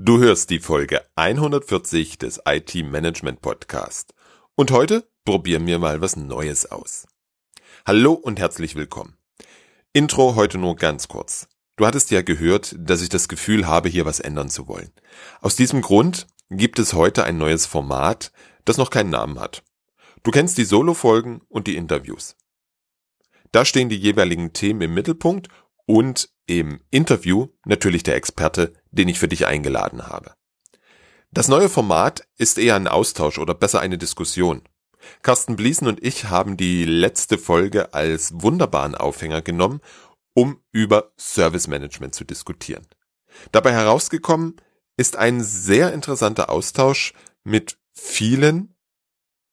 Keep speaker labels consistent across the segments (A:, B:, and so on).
A: Du hörst die Folge 140 des IT Management Podcast. Und heute probieren wir mal was Neues aus. Hallo und herzlich willkommen. Intro heute nur ganz kurz. Du hattest ja gehört, dass ich das Gefühl habe, hier was ändern zu wollen. Aus diesem Grund gibt es heute ein neues Format, das noch keinen Namen hat. Du kennst die Solo-Folgen und die Interviews. Da stehen die jeweiligen Themen im Mittelpunkt und im Interview natürlich der Experte, den ich für dich eingeladen habe. Das neue Format ist eher ein Austausch oder besser eine Diskussion. Carsten Bliesen und ich haben die letzte Folge als wunderbaren Aufhänger genommen, um über Service Management zu diskutieren. Dabei herausgekommen ist ein sehr interessanter Austausch mit vielen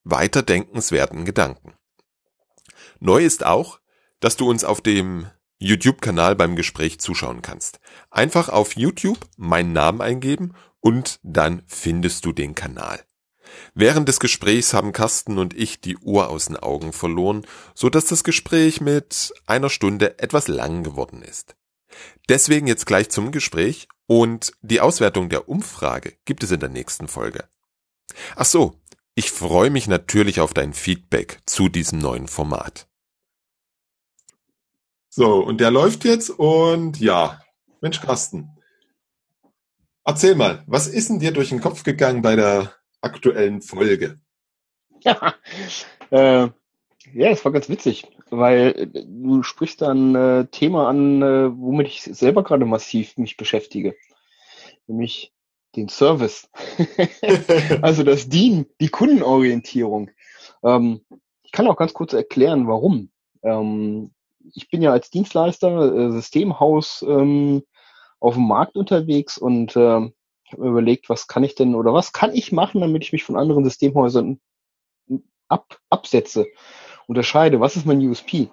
A: weiterdenkenswerten Gedanken. Neu ist auch, dass du uns auf dem YouTube-Kanal beim Gespräch zuschauen kannst. Einfach auf YouTube meinen Namen eingeben und dann findest du den Kanal. Während des Gesprächs haben Carsten und ich die Uhr aus den Augen verloren, so dass das Gespräch mit einer Stunde etwas lang geworden ist. Deswegen jetzt gleich zum Gespräch und die Auswertung der Umfrage gibt es in der nächsten Folge. Ach so, ich freue mich natürlich auf dein Feedback zu diesem neuen Format.
B: So, und der läuft jetzt und ja, Mensch Carsten, erzähl mal, was ist denn dir durch den Kopf gegangen bei der aktuellen Folge?
C: Ja, äh, ja, das war ganz witzig, weil äh, du sprichst da ein äh, Thema an, äh, womit ich selber gerade massiv mich beschäftige, nämlich den Service, also das Dienen, die Kundenorientierung. Ähm, ich kann auch ganz kurz erklären, warum. Ähm, ich bin ja als Dienstleister, äh, Systemhaus ähm, auf dem Markt unterwegs und äh, habe mir überlegt, was kann ich denn oder was kann ich machen, damit ich mich von anderen Systemhäusern ab, absetze, unterscheide, was ist mein USP?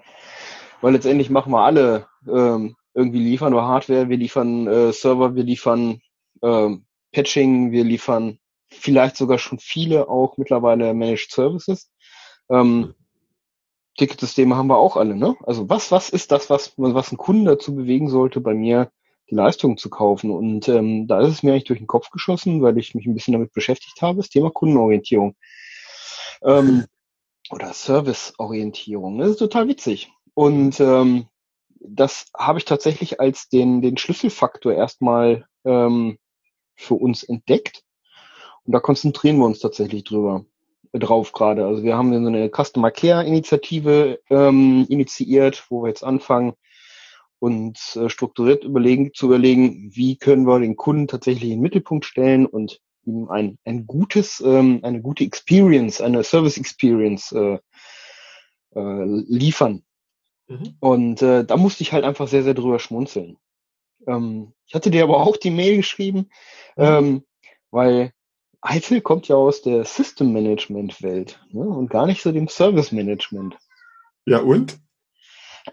C: Weil letztendlich machen wir alle ähm, irgendwie liefern wir Hardware, wir liefern äh, Server, wir liefern ähm, Patching, wir liefern vielleicht sogar schon viele auch mittlerweile Managed Services. Ähm, Ticketsysteme haben wir auch alle, ne? Also was, was ist das, was, was einen Kunden dazu bewegen sollte, bei mir die Leistung zu kaufen? Und ähm, da ist es mir eigentlich durch den Kopf geschossen, weil ich mich ein bisschen damit beschäftigt habe, das Thema Kundenorientierung. Ähm, oder Serviceorientierung. Das ist total witzig. Und ähm, das habe ich tatsächlich als den, den Schlüsselfaktor erstmal ähm, für uns entdeckt. Und da konzentrieren wir uns tatsächlich drüber drauf gerade. Also wir haben so eine Customer Care Initiative ähm, initiiert, wo wir jetzt anfangen, uns äh, strukturiert überlegen, zu überlegen, wie können wir den Kunden tatsächlich in den Mittelpunkt stellen und ihm ein, ein gutes, ähm, eine gute Experience, eine Service Experience äh, äh, liefern. Mhm. Und äh, da musste ich halt einfach sehr, sehr drüber schmunzeln. Ähm, ich hatte dir aber auch die Mail geschrieben, mhm. ähm, weil Eitel kommt ja aus der System Management Welt ne? und gar nicht so dem Service Management.
B: Ja und?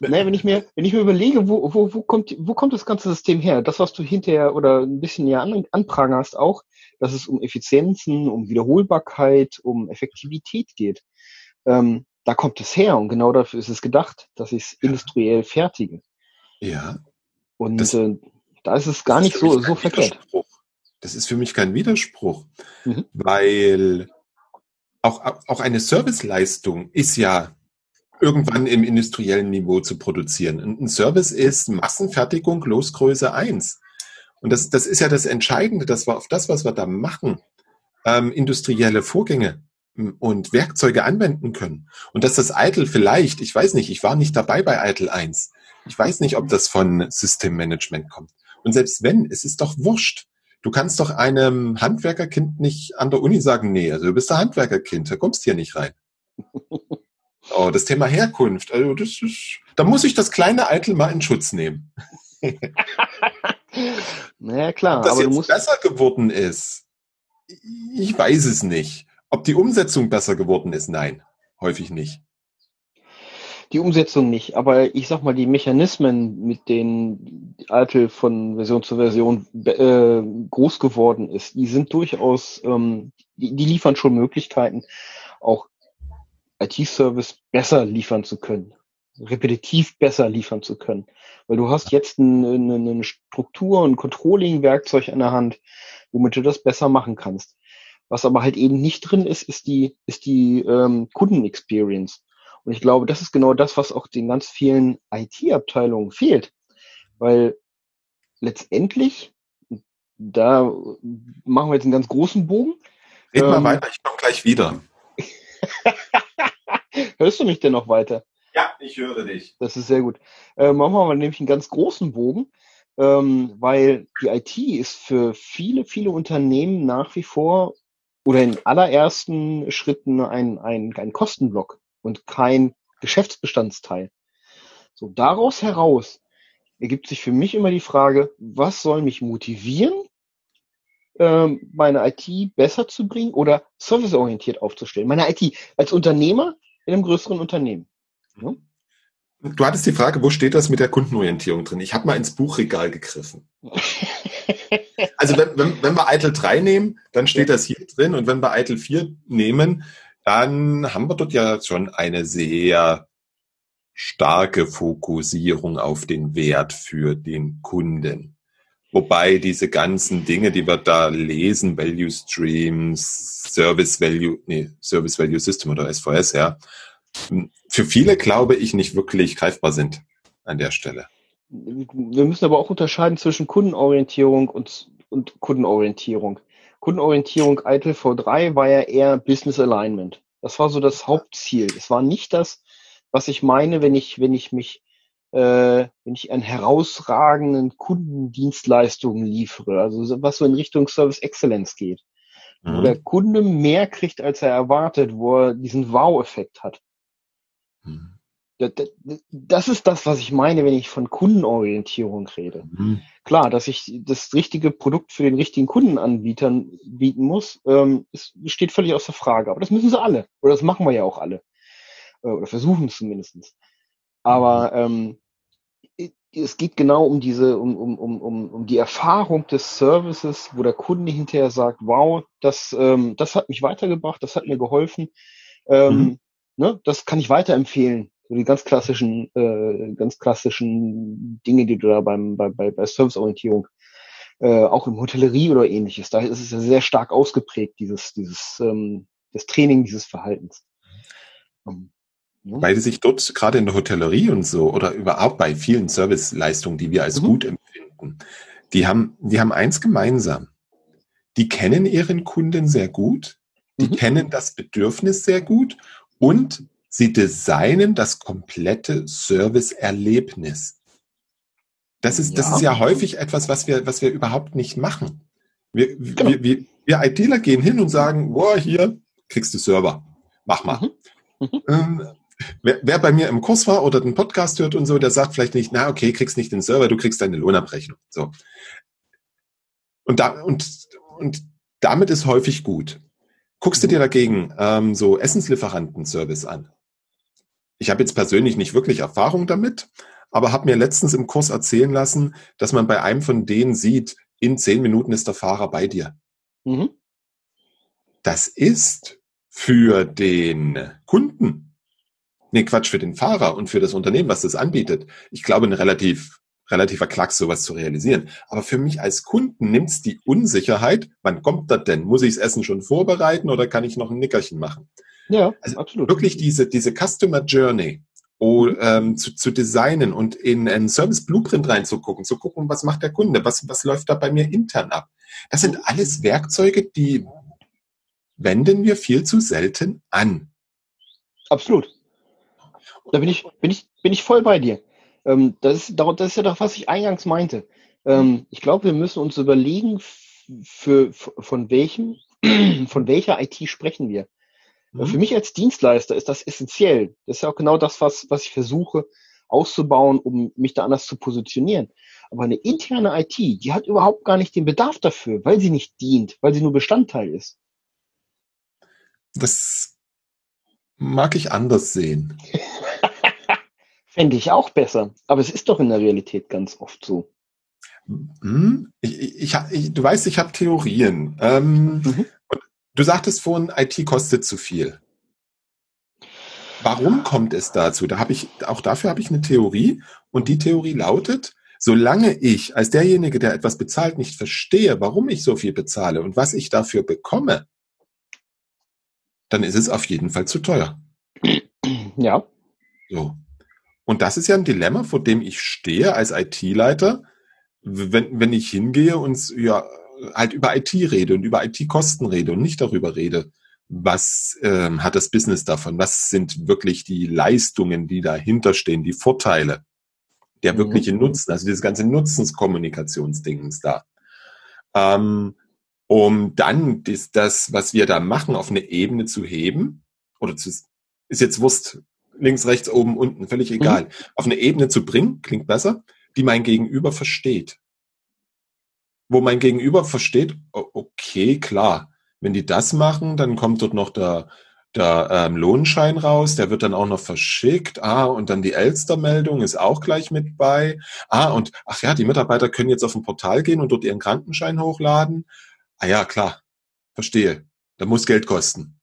C: naja, wenn ich mir, wenn ich mir überlege, wo, wo, wo kommt, wo kommt das ganze System her? Das, was du hinterher oder ein bisschen näher an, anprangerst auch, dass es um Effizienzen, um Wiederholbarkeit, um Effektivität geht. Ähm, da kommt es her und genau dafür ist es gedacht, dass ich es industriell fertige.
B: Ja.
C: Und das, äh, da ist es gar nicht so, so verkehrt.
B: Das ist für mich kein Widerspruch, mhm. weil auch, auch eine Serviceleistung ist ja irgendwann im industriellen Niveau zu produzieren. Und ein Service ist Massenfertigung Losgröße eins. Und das, das ist ja das Entscheidende, dass wir auf das, was wir da machen, ähm, industrielle Vorgänge hm, und Werkzeuge anwenden können. Und dass das Eitel vielleicht, ich weiß nicht, ich war nicht dabei bei Eitel 1. Ich weiß nicht, ob das von Systemmanagement kommt. Und selbst wenn, es ist doch wurscht. Du kannst doch einem Handwerkerkind nicht an der Uni sagen, nee, also du bist ein Handwerkerkind, da kommst hier nicht rein. Oh, das Thema Herkunft, also das ist, da muss ich das kleine Eitel mal in Schutz nehmen.
C: naja, klar.
B: Ob das aber jetzt besser geworden ist, ich weiß es nicht. Ob die Umsetzung besser geworden ist, nein, häufig nicht
C: die Umsetzung nicht, aber ich sag mal, die Mechanismen, mit denen Altel von Version zu Version äh, groß geworden ist, die sind durchaus, ähm, die, die liefern schon Möglichkeiten, auch IT-Service besser liefern zu können. repetitiv besser liefern zu können. Weil du hast jetzt eine, eine Struktur, ein Controlling-Werkzeug in der Hand, womit du das besser machen kannst. Was aber halt eben nicht drin ist, ist die, ist die ähm, Kundenexperience. Und ich glaube, das ist genau das, was auch den ganz vielen IT-Abteilungen fehlt. Weil letztendlich, da machen wir jetzt einen ganz großen Bogen.
B: Red ähm, mal weiter, ich komme gleich wieder.
C: Hörst du mich denn noch weiter?
B: Ja, ich höre dich.
C: Das ist sehr gut. Äh, machen wir mal nämlich einen ganz großen Bogen, ähm, weil die IT ist für viele, viele Unternehmen nach wie vor oder in allerersten Schritten ein, ein, ein Kostenblock und kein Geschäftsbestandsteil. So, daraus heraus ergibt sich für mich immer die Frage, was soll mich motivieren, ähm, meine IT besser zu bringen oder serviceorientiert aufzustellen? Meine IT als Unternehmer in einem größeren Unternehmen. Ja?
B: Du hattest die Frage, wo steht das mit der Kundenorientierung drin? Ich habe mal ins Buchregal gegriffen. also wenn, wenn, wenn wir Eitel 3 nehmen, dann steht ja. das hier drin und wenn wir Eitel 4 nehmen, dann haben wir dort ja schon eine sehr starke Fokussierung auf den Wert für den Kunden. Wobei diese ganzen Dinge, die wir da lesen, Value Streams, Service Value, nee, Service Value System oder SVS, ja, für viele, glaube ich, nicht wirklich greifbar sind an der Stelle.
C: Wir müssen aber auch unterscheiden zwischen Kundenorientierung und, und Kundenorientierung. Kundenorientierung ITIL V3 war ja eher Business Alignment. Das war so das Hauptziel. Es war nicht das, was ich meine, wenn ich, wenn ich mich, äh, wenn ich an herausragenden Kundendienstleistungen liefere, also was so in Richtung Service Excellence geht. Mhm. Wo der Kunde mehr kriegt, als er erwartet, wo er diesen Wow-Effekt hat. Mhm. Das ist das, was ich meine, wenn ich von Kundenorientierung rede. Mhm. Klar, dass ich das richtige Produkt für den richtigen Kundenanbietern bieten muss, ähm, steht völlig außer Frage. Aber das müssen sie alle. Oder das machen wir ja auch alle. Äh, oder versuchen es zumindest. Aber ähm, es geht genau um diese, um, um, um, um, um die Erfahrung des Services, wo der Kunde hinterher sagt, wow, das, ähm, das hat mich weitergebracht, das hat mir geholfen. Ähm, mhm. ne, das kann ich weiterempfehlen so die ganz klassischen, äh, ganz klassischen Dinge, die du da beim, bei, bei, bei Serviceorientierung, äh, auch im Hotellerie oder ähnliches, da ist es ja sehr stark ausgeprägt, dieses, dieses, ähm, das Training dieses Verhaltens.
B: Um, ja. Weil sich dort gerade in der Hotellerie und so oder überhaupt bei vielen Serviceleistungen, die wir als mhm. gut empfinden, die haben, die haben eins gemeinsam. Die kennen ihren Kunden sehr gut, die mhm. kennen das Bedürfnis sehr gut und Sie designen das komplette Serviceerlebnis. Das ist, ja. das ist ja häufig etwas, was wir, was wir überhaupt nicht machen. Wir, genau. wir, wir, wir ITler gehen hin und sagen, boah, hier kriegst du Server. Mach mal. Mhm. Mhm. Ähm, wer, wer bei mir im Kurs war oder den Podcast hört und so, der sagt vielleicht nicht, na, okay, kriegst nicht den Server, du kriegst deine Lohnabrechnung. So. Und da, und, und damit ist häufig gut. Guckst du dir dagegen ähm, so Essenslieferanten-Service an? Ich habe jetzt persönlich nicht wirklich Erfahrung damit, aber habe mir letztens im Kurs erzählen lassen, dass man bei einem von denen sieht, in zehn Minuten ist der Fahrer bei dir. Mhm. Das ist für den Kunden, nee, Quatsch, für den Fahrer und für das Unternehmen, was das anbietet, ich glaube, ein relativ relativer Klacks, sowas zu realisieren. Aber für mich als Kunden nimmt's die Unsicherheit, wann kommt das denn? Muss ich das Essen schon vorbereiten oder kann ich noch ein Nickerchen machen? Ja, also absolut. Wirklich diese, diese Customer Journey oh, ähm, zu, zu designen und in einen Service Blueprint reinzugucken, zu gucken, was macht der Kunde, was, was läuft da bei mir intern ab. Das sind alles Werkzeuge, die wenden wir viel zu selten an.
C: Absolut. Da bin ich, bin ich, bin ich voll bei dir. Ähm, das, ist, das ist ja doch, was ich eingangs meinte. Ähm, ich glaube, wir müssen uns überlegen, für, von welchem, von welcher IT sprechen wir. Mhm. Für mich als Dienstleister ist das essentiell. Das ist ja auch genau das, was, was ich versuche auszubauen, um mich da anders zu positionieren. Aber eine interne IT, die hat überhaupt gar nicht den Bedarf dafür, weil sie nicht dient, weil sie nur Bestandteil ist.
B: Das mag ich anders sehen.
C: Fände ich auch besser. Aber es ist doch in der Realität ganz oft so.
B: Hm? Ich, ich, ich, du weißt, ich habe Theorien. Ähm, mhm. Du sagtest vorhin, IT kostet zu viel. Warum kommt es dazu? Da habe ich, auch dafür habe ich eine Theorie und die Theorie lautet, solange ich als derjenige, der etwas bezahlt, nicht verstehe, warum ich so viel bezahle und was ich dafür bekomme, dann ist es auf jeden Fall zu teuer.
C: Ja.
B: So. Und das ist ja ein Dilemma, vor dem ich stehe als IT-Leiter, wenn, wenn ich hingehe und ja, halt über IT rede und über IT-Kosten rede und nicht darüber rede, was ähm, hat das Business davon, was sind wirklich die Leistungen, die dahinter stehen, die Vorteile, der mhm. wirkliche mhm. Nutzen, also dieses ganze Nutzenskommunikationsdingens da. Ähm, um dann das, das, was wir da machen, auf eine Ebene zu heben, oder zu, ist jetzt Wurst, links, rechts, oben, unten, völlig mhm. egal, mhm. auf eine Ebene zu bringen, klingt besser, die mein Gegenüber versteht. Wo mein Gegenüber versteht, okay, klar, wenn die das machen, dann kommt dort noch der, der ähm, Lohnschein raus, der wird dann auch noch verschickt. Ah, und dann die Elster-Meldung ist auch gleich mit bei. Ah, und ach ja, die Mitarbeiter können jetzt auf ein Portal gehen und dort ihren Krankenschein hochladen. Ah ja, klar, verstehe. Da muss Geld kosten.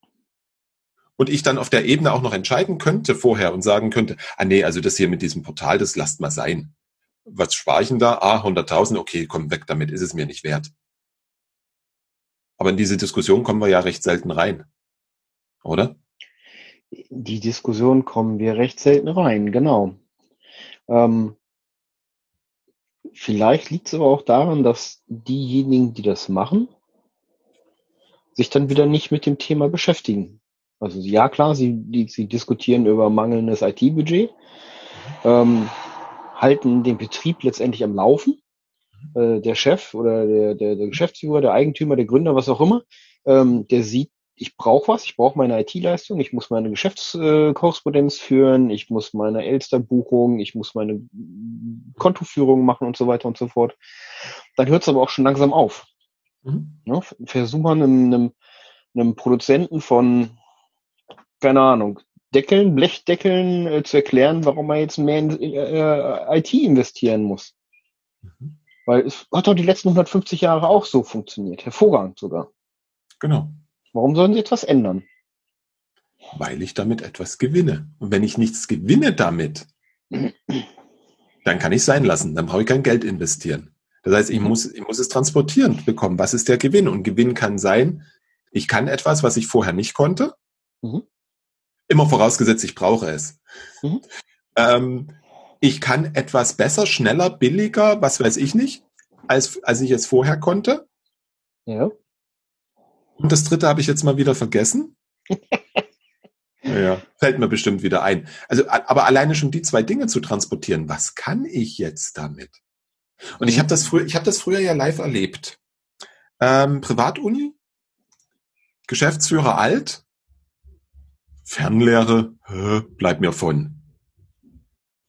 B: Und ich dann auf der Ebene auch noch entscheiden könnte vorher und sagen könnte, ah nee, also das hier mit diesem Portal, das lasst mal sein. Was spare ich denn da? Ah, 100.000, okay, komm weg damit, ist es mir nicht wert. Aber in diese Diskussion kommen wir ja recht selten rein. Oder?
C: Die Diskussion kommen wir recht selten rein, genau. Ähm, vielleicht liegt es aber auch daran, dass diejenigen, die das machen, sich dann wieder nicht mit dem Thema beschäftigen. Also ja klar, sie, die, sie diskutieren über mangelndes IT-Budget, ähm, halten den Betrieb letztendlich am Laufen, äh, der Chef oder der, der, der Geschäftsführer, der Eigentümer, der Gründer, was auch immer, ähm, der sieht, ich brauche was, ich brauche meine IT-Leistung, ich muss meine Geschäftskorrespondenz führen, ich muss meine Elster-Buchung, ich muss meine Kontoführung machen und so weiter und so fort. Dann hört es aber auch schon langsam auf. Mhm. Ja, versuch mal einem, einem, einem Produzenten von, keine Ahnung, Deckeln, Blechdeckeln äh, zu erklären, warum er jetzt mehr in äh, IT investieren muss. Mhm. Weil es hat doch die letzten 150 Jahre auch so funktioniert. Hervorragend sogar.
B: Genau.
C: Warum sollen sie etwas ändern?
B: Weil ich damit etwas gewinne. Und wenn ich nichts gewinne damit, dann kann ich sein lassen. Dann brauche ich kein Geld investieren. Das heißt, ich muss, ich muss es transportieren bekommen. Was ist der Gewinn? Und Gewinn kann sein, ich kann etwas, was ich vorher nicht konnte. Mhm. Immer vorausgesetzt, ich brauche es. Mhm. Ähm, ich kann etwas besser, schneller, billiger, was weiß ich nicht, als, als ich es vorher konnte.
C: Ja.
B: Und das dritte habe ich jetzt mal wieder vergessen. ja, fällt mir bestimmt wieder ein. Also, aber alleine schon die zwei Dinge zu transportieren, was kann ich jetzt damit? Und ich habe das früher, ich habe das früher ja live erlebt. Ähm, Privatuni, Geschäftsführer alt, Fernlehre, hä, bleib mir von.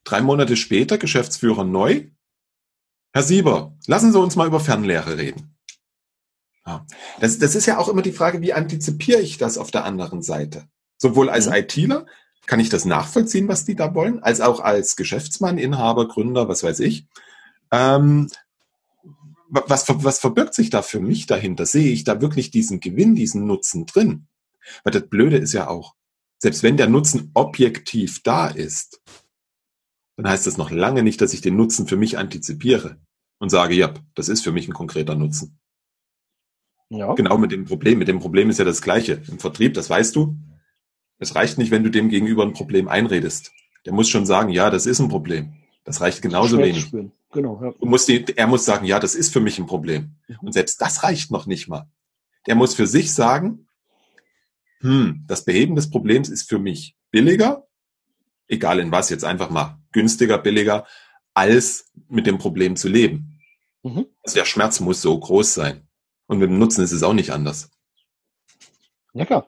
B: Drei Monate später Geschäftsführer neu. Herr Sieber, lassen Sie uns mal über Fernlehre reden. Ja. Das, das ist ja auch immer die Frage, wie antizipiere ich das auf der anderen Seite? Sowohl als mhm. ITler kann ich das nachvollziehen, was die da wollen, als auch als Geschäftsmann, Inhaber, Gründer, was weiß ich. Ähm, was, was verbirgt sich da für mich dahinter? Sehe ich da wirklich diesen Gewinn, diesen Nutzen drin? Weil das Blöde ist ja auch, selbst wenn der Nutzen objektiv da ist, dann heißt das noch lange nicht, dass ich den Nutzen für mich antizipiere und sage, ja, das ist für mich ein konkreter Nutzen. Ja. Genau mit dem Problem. Mit dem Problem ist ja das Gleiche. Im Vertrieb, das weißt du. Es reicht nicht, wenn du dem gegenüber ein Problem einredest. Der muss schon sagen, ja, das ist ein Problem. Das reicht genauso wenig. Genau, ja. du musst die, er muss sagen, ja, das ist für mich ein Problem. Und selbst das reicht noch nicht mal. Der muss für sich sagen, hm, das Beheben des Problems ist für mich billiger, egal in was, jetzt einfach mal günstiger, billiger, als mit dem Problem zu leben. Mhm. Also der Schmerz muss so groß sein. Und mit dem Nutzen ist es auch nicht anders.
C: Ja, klar.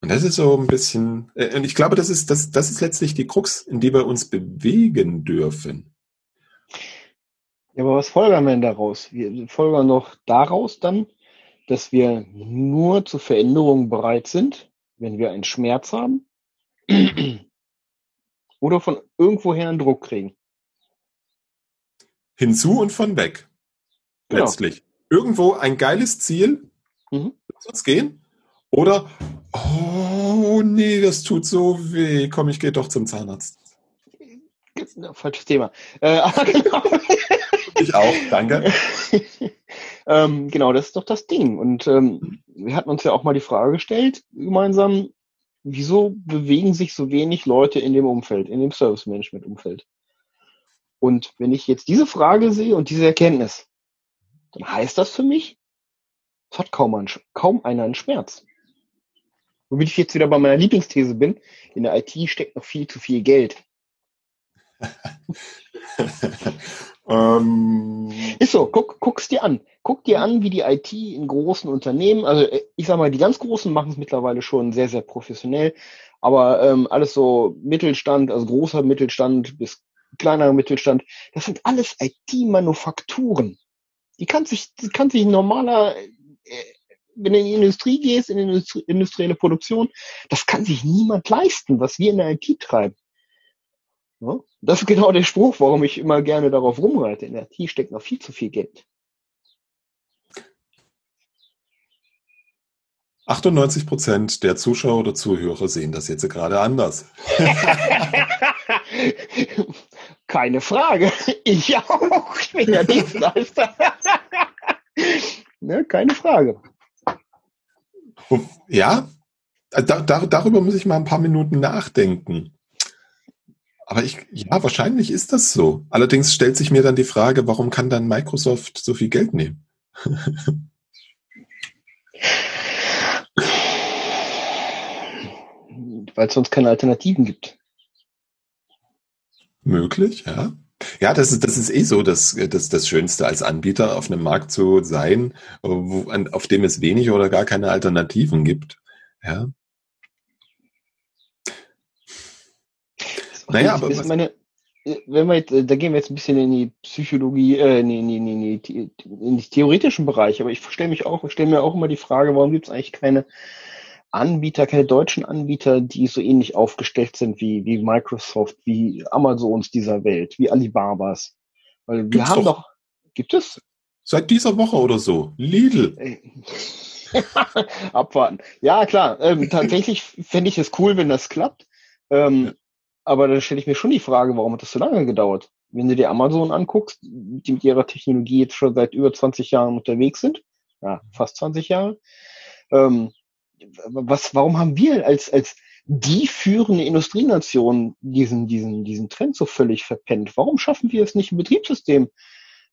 B: Und das ist so ein bisschen, äh, und ich glaube, das ist, das, das ist letztlich die Krux, in die wir uns bewegen dürfen.
C: Ja, aber was folgern wir denn daraus? Wir folgern noch daraus dann, dass wir nur zu Veränderungen bereit sind, wenn wir einen Schmerz haben oder von irgendwoher einen Druck kriegen.
B: Hinzu und von weg. Genau. Letztlich. Irgendwo ein geiles Ziel. Mhm. Lass uns gehen. Oder, oh, nee, das tut so weh. Komm, ich gehe doch zum Zahnarzt.
C: Falsches Thema. Äh, genau.
B: Ich auch, danke.
C: ähm, genau, das ist doch das Ding. Und ähm, wir hatten uns ja auch mal die Frage gestellt, gemeinsam, wieso bewegen sich so wenig Leute in dem Umfeld, in dem Service Management Umfeld? Und wenn ich jetzt diese Frage sehe und diese Erkenntnis, dann heißt das für mich, es hat kaum, ein, kaum einer einen Schmerz. Womit ich jetzt wieder bei meiner Lieblingsthese bin, in der IT steckt noch viel zu viel Geld. ähm. Ist so, guck, guck's dir an. Guck dir an, wie die IT in großen Unternehmen, also äh, ich sag mal, die ganz großen machen es mittlerweile schon sehr, sehr professionell, aber ähm, alles so Mittelstand, also großer Mittelstand bis kleinerer Mittelstand, das sind alles IT-Manufakturen. Die kann sich, die kann sich normaler, äh, wenn du in die Industrie gehst, in die industrielle Produktion, das kann sich niemand leisten, was wir in der IT treiben. Ja? Das ist genau der Spruch, warum ich immer gerne darauf rumreite. In der IT steckt noch viel zu viel Geld.
B: 98 Prozent der Zuschauer oder Zuhörer sehen das jetzt gerade anders.
C: Keine Frage. Ich auch. Ich bin ja Dienstleister. ne, keine Frage.
B: Ja, da, da, darüber muss ich mal ein paar Minuten nachdenken. Aber ich, ja, wahrscheinlich ist das so. Allerdings stellt sich mir dann die Frage, warum kann dann Microsoft so viel Geld nehmen?
C: Weil es sonst keine Alternativen gibt.
B: Möglich, ja. Ja, das ist, das ist eh so, dass das, das Schönste als Anbieter auf einem Markt zu sein, wo, auf dem es wenig oder gar keine Alternativen gibt. Ja.
C: Naja, aber. Ist meine, wenn wir jetzt, da gehen wir jetzt ein bisschen in die Psychologie, äh, in, in, in, in, in den theoretischen Bereich, aber ich stelle mich auch, stelle mir auch immer die Frage, warum gibt es eigentlich keine Anbieter, keine deutschen Anbieter, die so ähnlich aufgestellt sind wie, wie Microsoft, wie Amazons dieser Welt, wie Alibabas. Weil wir Gibt's haben doch, doch, gibt es?
B: Seit dieser Woche oder so. Lidl.
C: Abwarten. Ja, klar. Ähm, tatsächlich fände ich es cool, wenn das klappt. Ähm, aber dann stelle ich mir schon die Frage, warum hat das so lange gedauert? Wenn du dir Amazon anguckst, die mit ihrer Technologie jetzt schon seit über 20 Jahren unterwegs sind, ja, fast 20 Jahre, ähm, was, warum haben wir als, als die führende Industrienation diesen, diesen, diesen Trend so völlig verpennt? Warum schaffen wir es nicht, ein Betriebssystem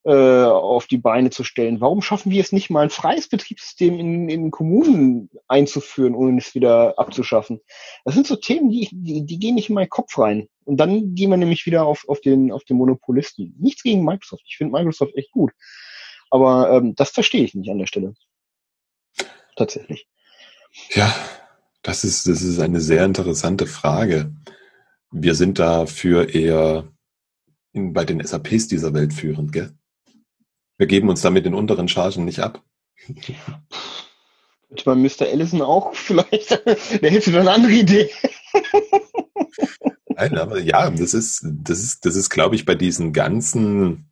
C: äh, auf die Beine zu stellen? Warum schaffen wir es nicht mal, ein freies Betriebssystem in, in Kommunen einzuführen, ohne es wieder abzuschaffen? Das sind so Themen, die, die, die gehen nicht in meinen Kopf rein. Und dann gehen wir nämlich wieder auf, auf, den, auf den Monopolisten. Nichts gegen Microsoft. Ich finde Microsoft echt gut. Aber ähm, das verstehe ich nicht an der Stelle. Tatsächlich.
B: Ja, das ist, das ist eine sehr interessante Frage. Wir sind dafür eher in, bei den SAPs dieser Welt führend, gell? Wir geben uns damit in unteren Chargen nicht ab.
C: Könnte man Mr. Ellison auch vielleicht, der hätte dann eine andere Idee.
B: Nein, aber ja, das ist, das ist, das ist, glaube ich, bei diesen ganzen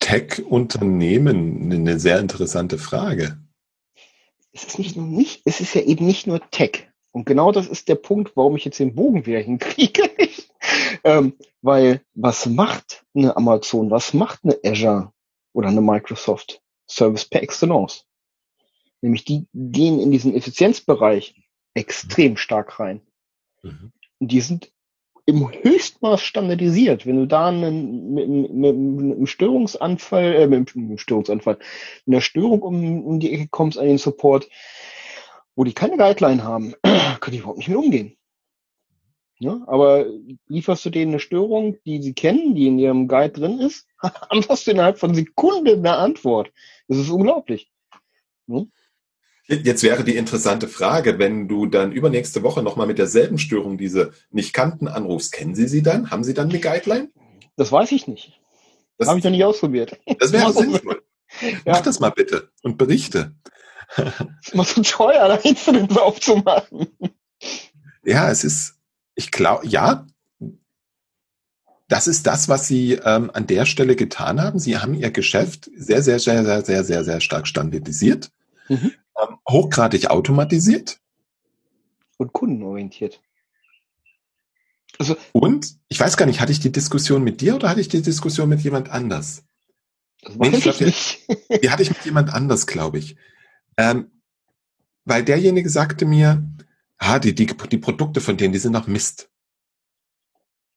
B: Tech-Unternehmen eine sehr interessante Frage
C: es ist nicht nur nicht, es ist ja eben nicht nur Tech. Und genau das ist der Punkt, warum ich jetzt den Bogen wieder hinkriege. Ähm, weil was macht eine Amazon, was macht eine Azure oder eine Microsoft Service per Excellence? Nämlich die gehen in diesen Effizienzbereich extrem stark rein. Mhm. Und die sind im Höchstmaß standardisiert. Wenn du da einen, mit, mit, mit einem Störungsanfall, äh, mit einem Störungsanfall, in der Störung um, um die Ecke kommst an den Support, wo die keine Guideline haben, können die überhaupt nicht mit umgehen. Ja, aber lieferst du denen eine Störung, die sie kennen, die in ihrem Guide drin ist, hast du innerhalb von Sekunden eine Antwort. Das ist unglaublich.
B: Ja? Jetzt wäre die interessante Frage, wenn du dann übernächste Woche nochmal mit derselben Störung diese nicht kannten anrufst, kennen Sie sie dann? Haben Sie dann eine Guideline?
C: Das weiß ich nicht. Das habe ich noch nicht ausprobiert.
B: Das wäre sinnvoll. Ja. Mach das mal bitte und berichte.
C: Das ist immer so teuer, da Incidents aufzumachen.
B: Ja, es ist, ich glaube, ja, das ist das, was Sie ähm, an der Stelle getan haben. Sie haben Ihr Geschäft sehr, sehr, sehr, sehr, sehr, sehr, sehr stark standardisiert. Mhm. ähm, hochgradig automatisiert.
C: Und kundenorientiert.
B: Also, und ich weiß gar nicht, hatte ich die Diskussion mit dir oder hatte ich die Diskussion mit jemand anders?
C: Das nee, ich glaub, nicht.
B: Die, die, hatte ich mit jemand anders, glaube ich. Ähm, weil derjenige sagte mir, ah, die, die, die Produkte von denen, die sind noch Mist.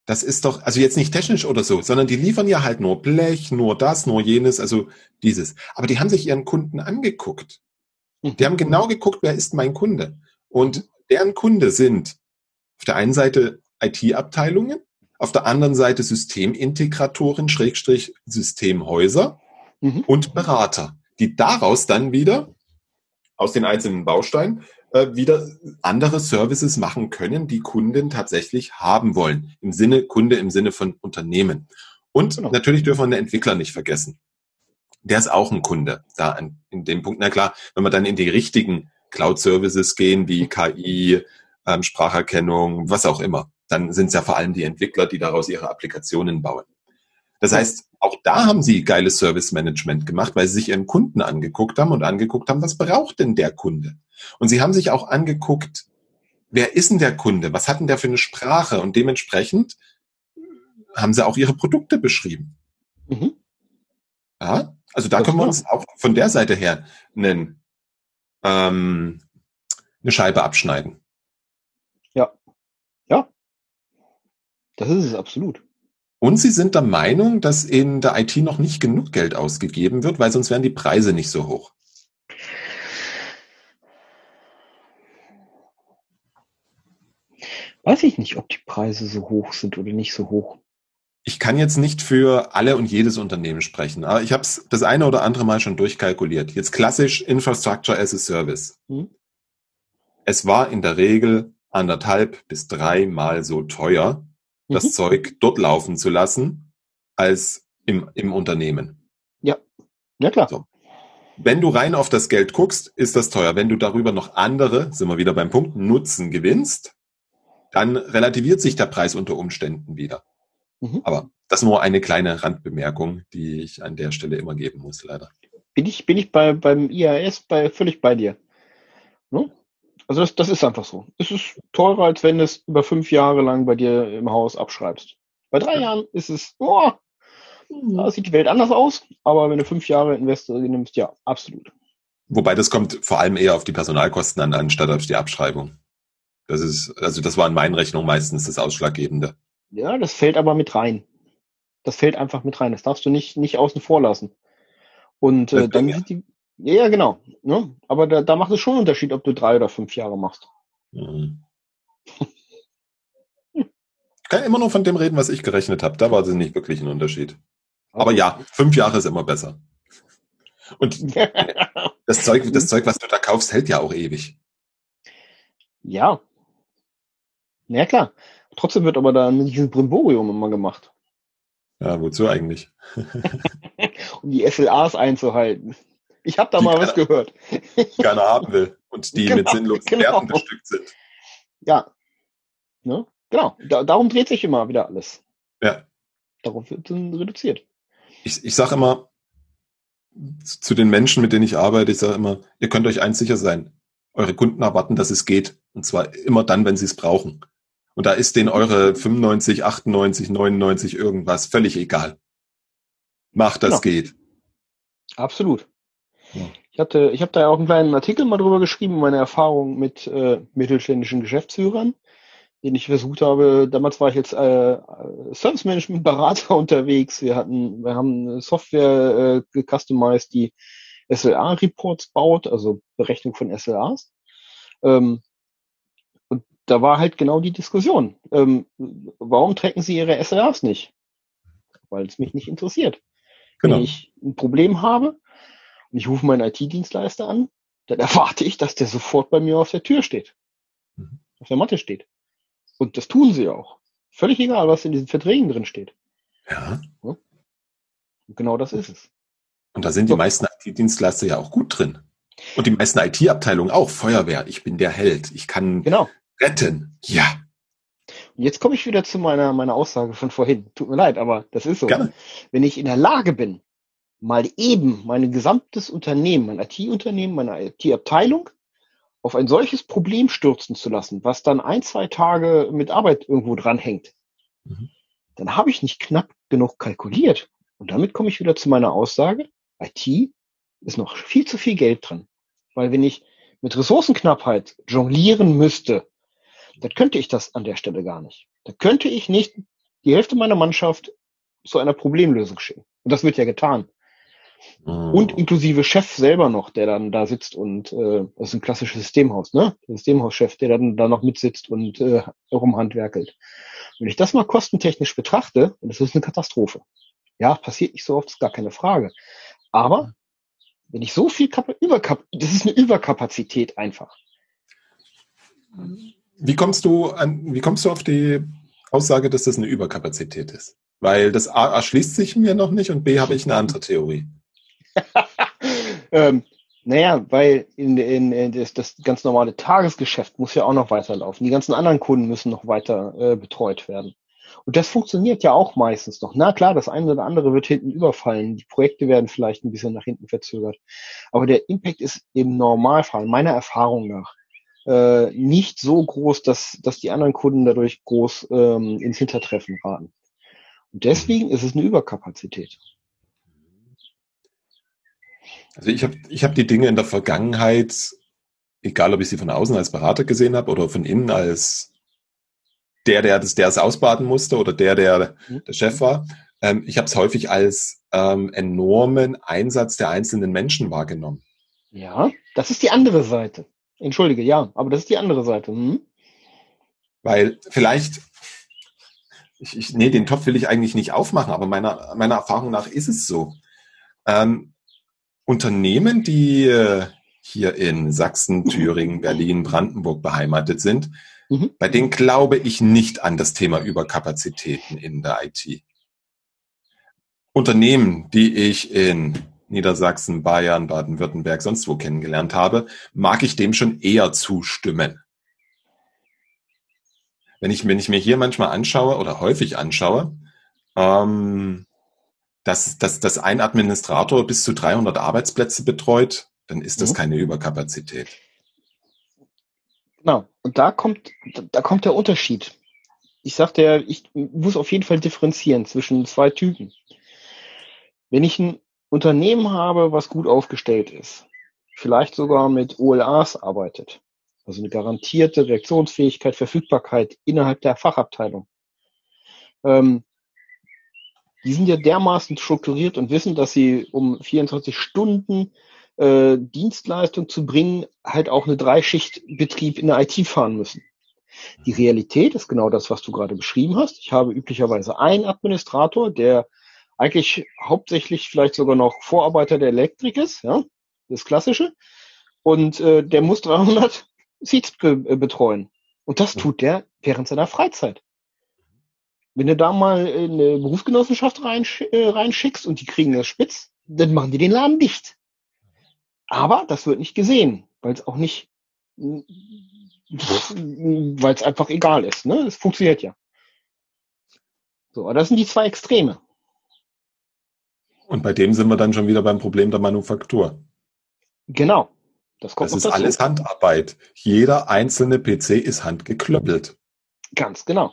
B: Das ist doch, also jetzt nicht technisch oder so, sondern die liefern ja halt nur Blech, nur das, nur jenes, also dieses. Aber die haben sich ihren Kunden angeguckt. Die haben genau geguckt, wer ist mein Kunde. Und deren Kunde sind auf der einen Seite IT-Abteilungen, auf der anderen Seite Systemintegratoren, Schrägstrich Systemhäuser mhm. und Berater, die daraus dann wieder aus den einzelnen Bausteinen wieder andere Services machen können, die Kunden tatsächlich haben wollen. Im Sinne Kunde, im Sinne von Unternehmen. Und genau. natürlich dürfen wir den Entwickler nicht vergessen. Der ist auch ein Kunde da an, in dem Punkt. Na klar, wenn wir dann in die richtigen Cloud-Services gehen, wie KI, ähm, Spracherkennung, was auch immer, dann sind es ja vor allem die Entwickler, die daraus ihre Applikationen bauen. Das heißt, auch da haben sie geiles Service Management gemacht, weil sie sich ihren Kunden angeguckt haben und angeguckt haben, was braucht denn der Kunde? Und sie haben sich auch angeguckt, wer ist denn der Kunde? Was hat denn der für eine Sprache? Und dementsprechend haben sie auch ihre Produkte beschrieben. Mhm. Ja, also da das können wir uns auch von der Seite her einen, ähm, eine Scheibe abschneiden.
C: Ja. Ja. Das ist es absolut.
B: Und sie sind der Meinung, dass in der IT noch nicht genug Geld ausgegeben wird, weil sonst wären die Preise nicht so hoch.
C: Weiß ich nicht, ob die Preise so hoch sind oder nicht so hoch.
B: Ich kann jetzt nicht für alle und jedes Unternehmen sprechen, aber ich habe es das eine oder andere Mal schon durchkalkuliert. Jetzt klassisch Infrastructure as a Service. Hm? Es war in der Regel anderthalb bis dreimal so teuer, das mhm. Zeug dort laufen zu lassen, als im, im Unternehmen.
C: Ja, ja klar. So.
B: Wenn du rein auf das Geld guckst, ist das teuer. Wenn du darüber noch andere, sind wir wieder beim Punkt, Nutzen gewinnst, dann relativiert sich der Preis unter Umständen wieder. Mhm. Aber das nur eine kleine Randbemerkung, die ich an der Stelle immer geben muss, leider.
C: Bin ich, bin ich bei, beim IAS bei, völlig bei dir. Ne? Also das, das ist einfach so. Es ist teurer, als wenn du es über fünf Jahre lang bei dir im Haus abschreibst. Bei drei ja. Jahren ist es, oh, da sieht die Welt anders aus, aber wenn du fünf Jahre Investor nimmst, ja, absolut.
B: Wobei das kommt vor allem eher auf die Personalkosten an, anstatt auf die Abschreibung. Das ist, also das war in meinen Rechnungen meistens das Ausschlaggebende.
C: Ja, das fällt aber mit rein. Das fällt einfach mit rein. Das darfst du nicht, nicht außen vor lassen. Und äh, dann sind die, ja, genau. Ne? Aber da, da macht es schon einen Unterschied, ob du drei oder fünf Jahre machst. Mhm.
B: Ich kann immer nur von dem reden, was ich gerechnet habe. Da war es nicht wirklich ein Unterschied. Aber ja, fünf Jahre ist immer besser. Und das Zeug, das Zeug, was du da kaufst, hält ja auch ewig.
C: Ja. Na ja, klar. Trotzdem wird aber da dieses Brimborium immer gemacht.
B: Ja, wozu eigentlich?
C: um die SLAs einzuhalten. Ich habe da die mal was gehört.
B: keiner haben will und die genau, mit sinnlosen genau. Werten bestückt sind.
C: Ja. Ne? Genau. Da, darum dreht sich immer wieder alles.
B: Ja.
C: Darauf wird dann reduziert.
B: Ich, ich sage immer zu den Menschen, mit denen ich arbeite, ich sage immer, ihr könnt euch eins sicher sein. Eure Kunden erwarten, dass es geht. Und zwar immer dann, wenn sie es brauchen. Und da ist denen eure 95, 98, 99 irgendwas völlig egal. Macht, das genau. geht.
C: Absolut. Ich hatte, ich habe da auch einen kleinen Artikel mal drüber geschrieben, meine Erfahrung mit äh, mittelständischen Geschäftsführern, den ich versucht habe. Damals war ich jetzt äh, Service Management Berater unterwegs. Wir hatten, wir haben Software äh, gecustomized, die SLA Reports baut, also Berechnung von SLAs. Ähm, und da war halt genau die Diskussion. Ähm, warum tracken Sie Ihre SLAs nicht? Weil es mich nicht interessiert. Genau. Wenn ich ein Problem habe, ich rufe meinen IT-Dienstleister an, dann erwarte ich, dass der sofort bei mir auf der Tür steht. Mhm. Auf der Matte steht. Und das tun sie auch. Völlig egal, was in diesen Verträgen drin steht.
B: Ja.
C: Und genau das ist es.
B: Und da sind die meisten IT-Dienstleister ja auch gut drin. Und die meisten IT-Abteilungen auch. Feuerwehr, ich bin der Held. Ich kann
C: genau.
B: retten. Ja.
C: Und jetzt komme ich wieder zu meiner, meiner Aussage von vorhin. Tut mir leid, aber das ist so. Gerne. Wenn ich in der Lage bin, mal eben mein gesamtes Unternehmen, mein IT-Unternehmen, meine IT-Abteilung auf ein solches Problem stürzen zu lassen, was dann ein, zwei Tage mit Arbeit irgendwo dranhängt, mhm. dann habe ich nicht knapp genug kalkuliert. Und damit komme ich wieder zu meiner Aussage, IT ist noch viel zu viel Geld drin. Weil wenn ich mit Ressourcenknappheit jonglieren müsste, dann könnte ich das an der Stelle gar nicht. Da könnte ich nicht die Hälfte meiner Mannschaft zu einer Problemlösung schicken. Und das wird ja getan. Mhm. Und inklusive Chef selber noch, der dann da sitzt und äh, das ist ein klassisches Systemhaus, ne? Systemhauschef, der dann da noch mitsitzt und äh, rumhandwerkelt. Wenn ich das mal kostentechnisch betrachte, dann ist das eine Katastrophe. Ja, passiert nicht so oft, ist gar keine Frage. Aber wenn ich so viel Kap Überkap das ist eine Überkapazität einfach.
B: Wie kommst du an, wie kommst du auf die Aussage, dass das eine Überkapazität ist? Weil das A erschließt sich mir noch nicht und B habe ich eine andere Theorie.
C: ähm, naja, weil in, in, in das, das, ganz normale Tagesgeschäft muss ja auch noch weiterlaufen. Die ganzen anderen Kunden müssen noch weiter äh, betreut werden. Und das funktioniert ja auch meistens noch. Na klar, das eine oder andere wird hinten überfallen. Die Projekte werden vielleicht ein bisschen nach hinten verzögert. Aber der Impact ist im Normalfall, meiner Erfahrung nach, äh, nicht so groß, dass, dass die anderen Kunden dadurch groß ähm, ins Hintertreffen raten. Und deswegen ist es eine Überkapazität.
B: Also ich habe ich hab die Dinge in der Vergangenheit, egal ob ich sie von außen als Berater gesehen habe oder von innen als der, der das, der es ausbaden musste oder der, der mhm. der Chef war, ähm, ich habe es häufig als ähm, enormen Einsatz der einzelnen Menschen wahrgenommen.
C: Ja, das ist die andere Seite. Entschuldige, ja, aber das ist die andere Seite. Hm?
B: Weil vielleicht, ich, ich, nee, den Topf will ich eigentlich nicht aufmachen, aber meiner, meiner Erfahrung nach ist es so. Ähm, Unternehmen, die äh, hier in Sachsen, Thüringen, Berlin, Brandenburg beheimatet sind, mhm. bei denen glaube ich nicht an das Thema Überkapazitäten in der IT. Unternehmen, die ich in Niedersachsen, Bayern, Baden-Württemberg, sonst wo kennengelernt habe, mag ich dem schon eher zustimmen. Wenn ich, wenn ich mir hier manchmal anschaue oder häufig anschaue, ähm, dass, dass, dass ein Administrator bis zu 300 Arbeitsplätze betreut, dann ist das mhm. keine Überkapazität.
C: Genau. Und da kommt, da kommt der Unterschied. Ich sagte ja, ich muss auf jeden Fall differenzieren zwischen zwei Typen. Wenn ich ein Unternehmen habe, was gut aufgestellt ist, vielleicht sogar mit OLAs arbeitet, also eine garantierte Reaktionsfähigkeit, Verfügbarkeit innerhalb der Fachabteilung, ähm, die sind ja dermaßen strukturiert und wissen, dass sie um 24 Stunden äh, Dienstleistung zu bringen, halt auch eine Dreischichtbetrieb in der IT fahren müssen. Die Realität ist genau das, was du gerade beschrieben hast. Ich habe üblicherweise einen Administrator, der eigentlich hauptsächlich vielleicht sogar noch Vorarbeiter der Elektrik ist, ja, das Klassische. Und äh, der muss 300 Seats be äh, betreuen. Und das tut der während seiner Freizeit. Wenn du da mal eine Berufsgenossenschaft reinsch äh, reinschickst und die kriegen das spitz, dann machen die den Laden dicht. Aber das wird nicht gesehen, weil es auch nicht, weil es einfach egal ist. Ne? Es funktioniert ja. So, aber das sind die zwei Extreme.
B: Und bei dem sind wir dann schon wieder beim Problem der Manufaktur.
C: Genau.
B: Das, kommt das ist dazu. alles Handarbeit. Jeder einzelne PC ist handgeklöppelt.
C: Ganz genau.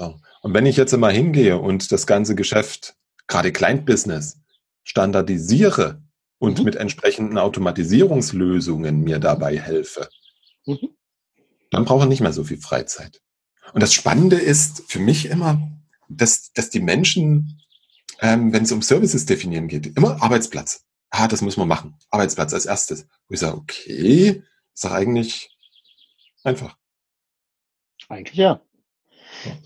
B: Ja. Und wenn ich jetzt immer hingehe und das ganze Geschäft, gerade Client-Business, standardisiere und mhm. mit entsprechenden Automatisierungslösungen mir dabei helfe, mhm. dann brauche ich nicht mehr so viel Freizeit. Und das Spannende ist für mich immer, dass, dass die Menschen, ähm, wenn es um Services definieren geht, immer Arbeitsplatz. Ah, das müssen wir machen. Arbeitsplatz als erstes. Wo ich sage, okay, ist doch eigentlich einfach.
C: Eigentlich ja.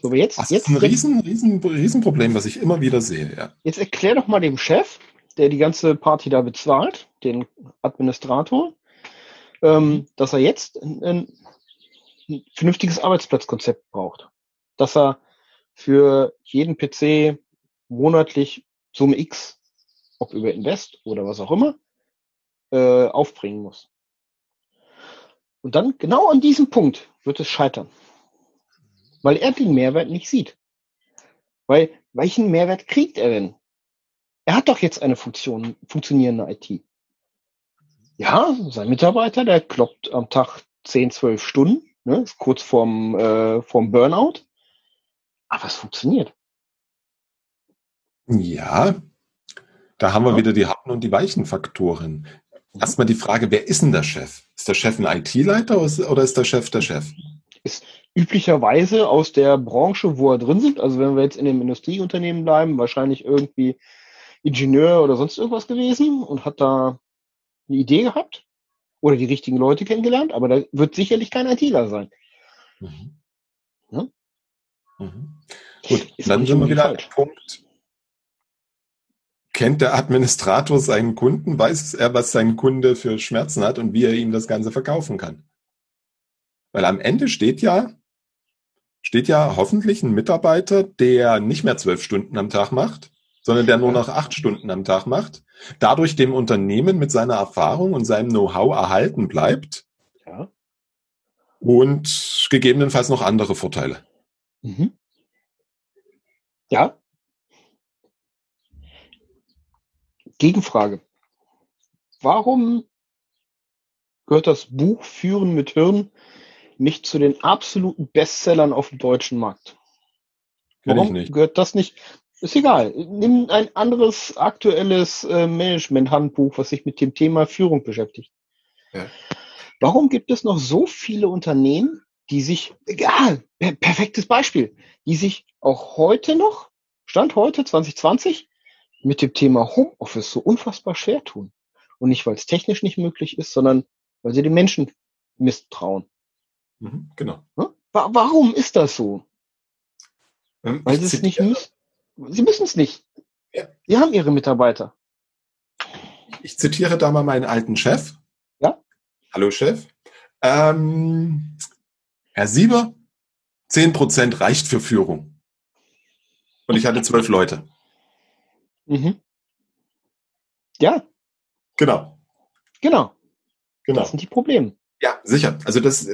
B: So, aber jetzt, das jetzt ist ein riesen, riesen, riesen Problem, was ich immer wieder sehe. Ja.
C: Jetzt erklär doch mal dem Chef, der die ganze Party da bezahlt, den Administrator, ähm, mhm. dass er jetzt ein, ein vernünftiges Arbeitsplatzkonzept braucht. Dass er für jeden PC monatlich Summe X, ob über Invest oder was auch immer, äh, aufbringen muss. Und dann genau an diesem Punkt wird es scheitern weil er den Mehrwert nicht sieht. Weil welchen Mehrwert kriegt er denn? Er hat doch jetzt eine Funktion, funktionierende IT. Ja, sein Mitarbeiter, der kloppt am Tag 10, 12 Stunden, ne, ist kurz vorm, äh, vorm Burnout. Aber es funktioniert.
B: Ja, da haben wir ja. wieder die harten und die weichen Faktoren. Erstmal die Frage, wer ist denn der Chef? Ist der Chef ein IT-Leiter oder ist der Chef der Chef?
C: Ist üblicherweise aus der Branche, wo er drin sind, also wenn wir jetzt in dem Industrieunternehmen bleiben, wahrscheinlich irgendwie Ingenieur oder sonst irgendwas gewesen und hat da eine Idee gehabt oder die richtigen Leute kennengelernt, aber da wird sicherlich kein ITler sein. Mhm.
B: Ja? Mhm. Gut, Ist dann sind wir wieder an Punkt. Kennt der Administrator seinen Kunden? Weiß er, was sein Kunde für Schmerzen hat und wie er ihm das Ganze verkaufen kann? Weil am Ende steht ja, steht ja hoffentlich ein Mitarbeiter, der nicht mehr zwölf Stunden am Tag macht, sondern der nur noch acht Stunden am Tag macht, dadurch dem Unternehmen mit seiner Erfahrung und seinem Know-how erhalten bleibt ja. und gegebenenfalls noch andere Vorteile. Mhm.
C: Ja. Gegenfrage. Warum gehört das Buch Führen mit Hirn nicht zu den absoluten Bestsellern auf dem deutschen Markt? Warum gehört das nicht? Ist egal. Nimm ein anderes aktuelles äh, Management-Handbuch, was sich mit dem Thema Führung beschäftigt. Ja. Warum gibt es noch so viele Unternehmen, die sich, egal, perfektes Beispiel, die sich auch heute noch, Stand heute 2020, mit dem Thema Homeoffice so unfassbar schwer tun. Und nicht, weil es technisch nicht möglich ist, sondern weil sie den Menschen misstrauen.
B: Mhm, genau.
C: Warum ist das so? Ähm, weil sie es nicht müssen. Sie müssen es nicht. Ja. Sie haben ihre Mitarbeiter.
B: Ich zitiere da mal meinen alten Chef.
C: Ja.
B: Hallo Chef. Ähm, Herr Sieber, zehn Prozent reicht für Führung. Und ich hatte zwölf Leute.
C: Mhm. Ja.
B: Genau.
C: Genau. Genau. Das sind die Probleme.
B: Ja, sicher. Also das,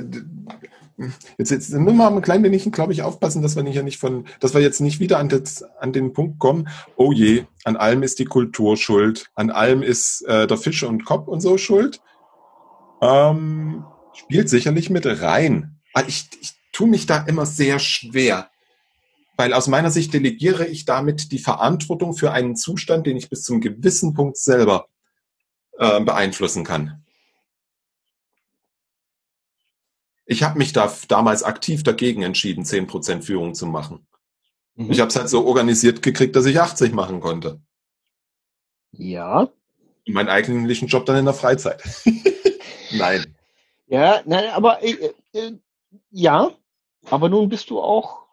B: Jetzt, jetzt müssen wir mal ein klein wenig, glaube ich, aufpassen, dass wir nicht ja nicht von, dass wir jetzt nicht wieder an, das, an den Punkt kommen, oh je, an allem ist die Kultur schuld, an allem ist äh, der Fisch und Kopf und so schuld. Ähm, spielt sicherlich mit rein. Aber ich, ich tue mich da immer sehr schwer. Weil aus meiner Sicht delegiere ich damit die Verantwortung für einen Zustand, den ich bis zum gewissen Punkt selber äh, beeinflussen kann. Ich habe mich da damals aktiv dagegen entschieden, 10% Führung zu machen. Mhm. Ich habe es halt so organisiert gekriegt, dass ich 80 machen konnte.
C: Ja.
B: Meinen eigentlichen Job dann in der Freizeit. nein.
C: Ja, nein, aber äh, äh, ja, aber nun bist du auch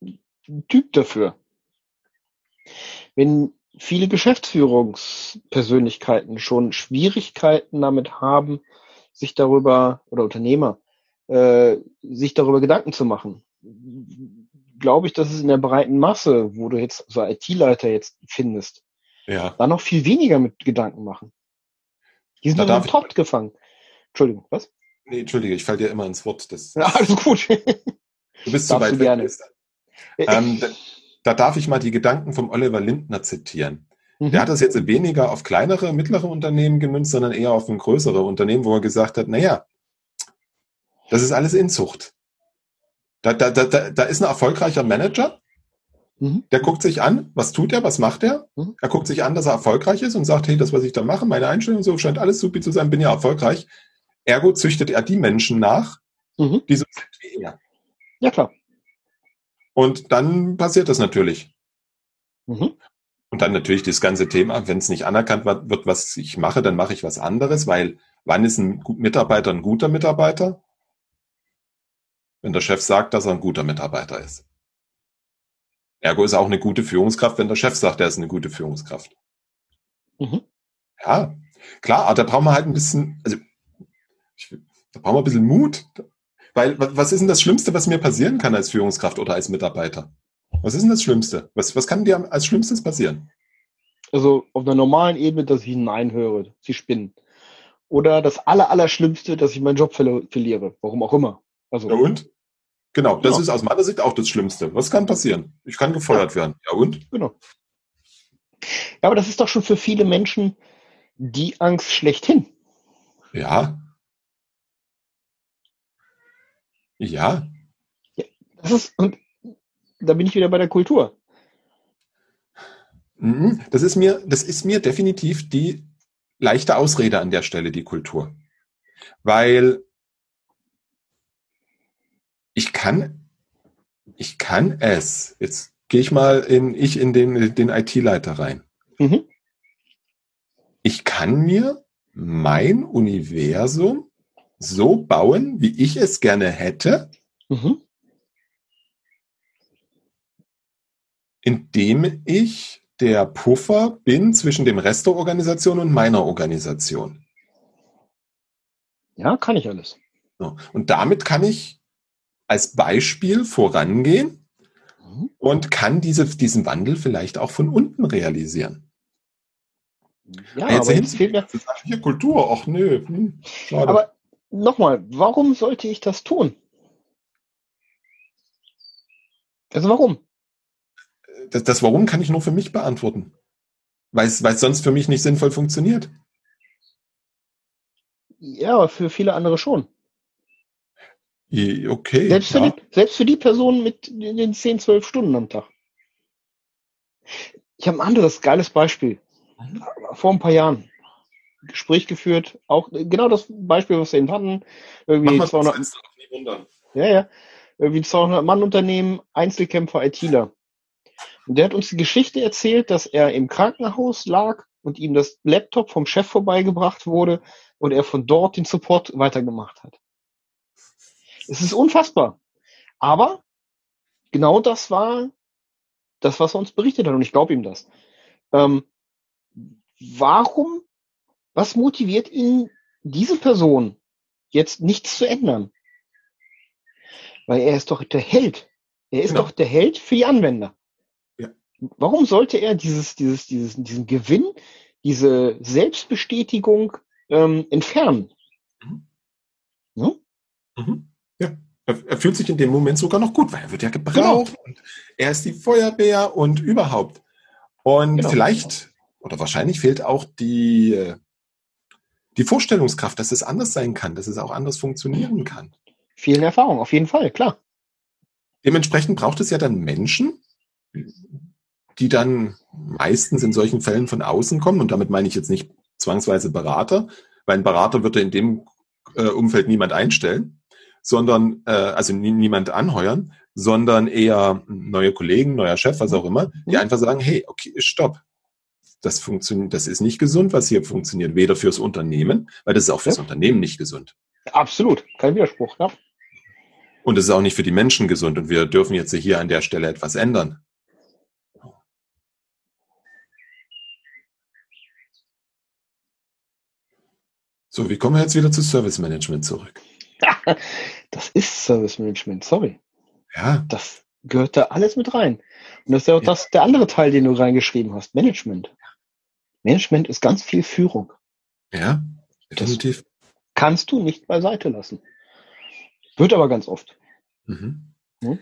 C: ein Typ dafür. Wenn viele Geschäftsführungspersönlichkeiten schon Schwierigkeiten damit haben, sich darüber oder Unternehmer äh, sich darüber Gedanken zu machen. Glaube ich, dass es in der breiten Masse, wo du jetzt so IT-Leiter jetzt findest,
B: ja.
C: da noch viel weniger mit Gedanken machen. Die sind da im Trott gefangen. Entschuldigung, was?
B: Nee, Entschuldige, ich falle dir immer ins Wort. Das
C: ja, alles gut.
B: Du bist zu weit
C: weg.
B: Ähm, da, da, darf ich mal die Gedanken vom Oliver Lindner zitieren. Mhm. Der hat das jetzt weniger auf kleinere, mittlere Unternehmen gemünzt, sondern eher auf ein größere Unternehmen, wo er gesagt hat, naja, das ist alles Inzucht. Da, da, da, da ist ein erfolgreicher Manager, mhm. der guckt sich an, was tut er, was macht er. Mhm. Er guckt sich an, dass er erfolgreich ist und sagt, hey, das, was ich da mache, meine Einstellung so scheint alles super zu sein, bin ja erfolgreich. Ergo züchtet er die Menschen nach, mhm. die so sind wie er.
C: Ja, klar.
B: Und dann passiert das natürlich. Mhm. Und dann natürlich das ganze Thema, wenn es nicht anerkannt wird, was ich mache, dann mache ich was anderes, weil wann ist ein Mitarbeiter ein guter Mitarbeiter? Wenn der Chef sagt, dass er ein guter Mitarbeiter ist. Ergo ist er auch eine gute Führungskraft, wenn der Chef sagt, er ist eine gute Führungskraft. Mhm. Ja, klar, aber da brauchen wir halt ein bisschen, also ich, da brauchen wir ein bisschen Mut. Weil, was ist denn das Schlimmste, was mir passieren kann als Führungskraft oder als Mitarbeiter? Was ist denn das Schlimmste? Was, was kann dir als Schlimmstes passieren?
C: Also auf einer normalen Ebene, dass ich Nein höre, sie spinnen. Oder das aller, Allerschlimmste, dass ich meinen Job verliere. Warum auch immer.
B: Also, ja und? Genau, das ja. ist aus meiner Sicht auch das Schlimmste. Was kann passieren? Ich kann gefeuert ja. werden. Ja und?
C: Genau. Ja, aber das ist doch schon für viele Menschen die Angst schlechthin.
B: Ja. Ja.
C: ja das ist, und da bin ich wieder bei der Kultur.
B: Mhm. Das ist mir, das ist mir definitiv die leichte Ausrede an der Stelle, die Kultur. Weil ich kann, ich kann es. Jetzt gehe ich mal in, ich in den, den IT-Leiter rein. Mhm. Ich kann mir mein Universum so bauen, wie ich es gerne hätte, mhm. indem ich der Puffer bin zwischen dem Rest der Organisation und meiner Organisation.
C: Ja, kann ich alles.
B: So. Und damit kann ich als Beispiel vorangehen mhm. und kann diese, diesen Wandel vielleicht auch von unten realisieren.
C: Ja, jetzt aber jetzt fehlt mir
B: hier Kultur. Ach nö, hm,
C: schade. Aber nochmal, warum sollte ich das tun? Also warum?
B: Das, das Warum kann ich nur für mich beantworten. Weil es sonst für mich nicht sinnvoll funktioniert.
C: Ja, aber für viele andere schon.
B: Okay.
C: Selbst für, ja. die, selbst für die Person mit den 10, 12 Stunden am Tag. Ich habe ein anderes geiles Beispiel. Vor ein paar Jahren. Gespräch geführt, auch genau das Beispiel, was wir eben hatten. Irgendwie Mach 200, ja, ja. Irgendwie 200 Mann Unternehmen, Einzelkämpfer, ITler. Und der hat uns die Geschichte erzählt, dass er im Krankenhaus lag und ihm das Laptop vom Chef vorbeigebracht wurde und er von dort den Support weitergemacht hat. Es ist unfassbar. Aber genau das war das, was er uns berichtet hat. Und ich glaube ihm das. Ähm, warum, was motiviert ihn, diese Person jetzt nichts zu ändern? Weil er ist doch der Held. Er ist genau. doch der Held für die Anwender. Ja. Warum sollte er dieses, dieses, dieses, diesen Gewinn, diese Selbstbestätigung ähm, entfernen? Mhm.
B: Hm? Mhm. Ja. Er, er, fühlt sich in dem Moment sogar noch gut, weil er wird ja gebraucht genau. und er ist die Feuerwehr und überhaupt. Und genau. vielleicht oder wahrscheinlich fehlt auch die, die Vorstellungskraft, dass es anders sein kann, dass es auch anders funktionieren kann.
C: Vielen Erfahrung, auf jeden Fall, klar.
B: Dementsprechend braucht es ja dann Menschen, die dann meistens in solchen Fällen von außen kommen. Und damit meine ich jetzt nicht zwangsweise Berater, weil ein Berater würde in dem äh, Umfeld niemand einstellen, sondern äh, also niemand anheuern, sondern eher neue Kollegen, neuer Chef, was auch immer, die mhm. einfach sagen, hey, okay, stopp, das funktioniert, das ist nicht gesund, was hier funktioniert, weder fürs Unternehmen, weil das ist auch fürs ja. Unternehmen nicht gesund.
C: Absolut, kein Widerspruch, ja.
B: Und es ist auch nicht für die Menschen gesund und wir dürfen jetzt hier an der Stelle etwas ändern. So, wie kommen wir jetzt wieder zu Service Management zurück?
C: Das ist Service Management, sorry.
B: Ja.
C: Das gehört da alles mit rein. Und das ist ja auch ja. das, der andere Teil, den du reingeschrieben hast, Management. Management ist ganz viel Führung.
B: Ja, definitiv. Das
C: kannst du nicht beiseite lassen. Wird aber ganz oft. Mhm.
B: Hm?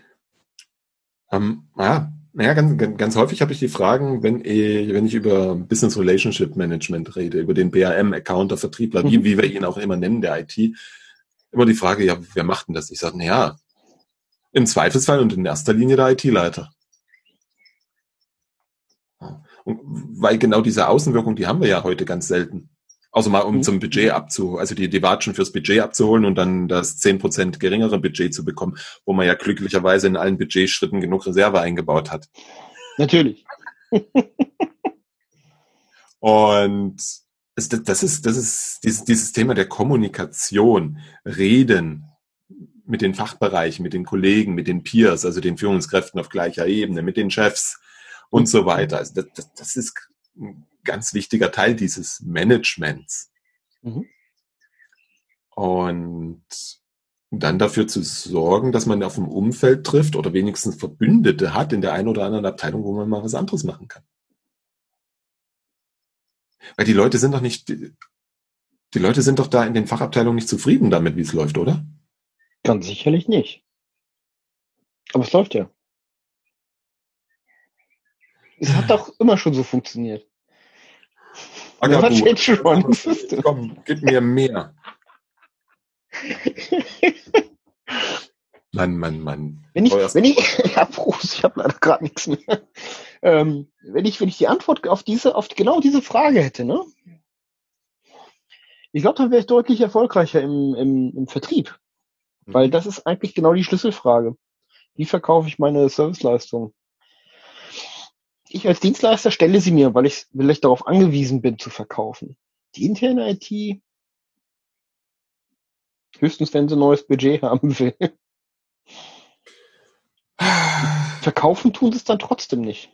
B: Ähm, ja, naja, ganz, ganz, häufig habe ich die Fragen, wenn ich, wenn ich über Business Relationship Management rede, über den BAM-Accounter, Vertriebler, mhm. wie, wie wir ihn auch immer nennen, der IT, immer die Frage, ja, wer macht denn das? Ich sage, na ja, im Zweifelsfall und in erster Linie der IT-Leiter. Und weil genau diese Außenwirkung, die haben wir ja heute ganz selten. Außer mal, um mhm. zum Budget abzuholen, also die, die Watschen fürs Budget abzuholen und dann das zehn Prozent geringere Budget zu bekommen, wo man ja glücklicherweise in allen Budgetschritten genug Reserve eingebaut hat.
C: Natürlich.
B: und das, ist, das ist dieses, dieses Thema der Kommunikation, Reden mit den Fachbereichen, mit den Kollegen, mit den Peers, also den Führungskräften auf gleicher Ebene, mit den Chefs, und so weiter. Also das, das, das ist ein ganz wichtiger Teil dieses Managements. Mhm. Und dann dafür zu sorgen, dass man auf dem Umfeld trifft oder wenigstens Verbündete hat in der einen oder anderen Abteilung, wo man mal was anderes machen kann. Weil die Leute sind doch nicht, die, Leute sind doch da in den Fachabteilungen nicht zufrieden damit, wie es läuft, oder?
C: Ganz sicherlich nicht. Aber es läuft ja. Es hat doch immer schon so funktioniert.
B: Agabu, komm, gib mir mehr. Mann, Mann, Mann.
C: Wenn ich, wenn ich, ja, Prost, ich habe leider gerade nichts mehr. Ähm, wenn ich, wenn ich die Antwort auf diese, auf genau diese Frage hätte, ne? Ich glaube, dann wäre ich deutlich erfolgreicher im, im, im Vertrieb. Weil mhm. das ist eigentlich genau die Schlüsselfrage. Wie verkaufe ich meine Serviceleistung? Ich als Dienstleister stelle sie mir, weil ich, weil ich darauf angewiesen bin zu verkaufen. Die interne IT, höchstens wenn sie ein neues Budget haben will. Verkaufen tun sie es dann trotzdem nicht.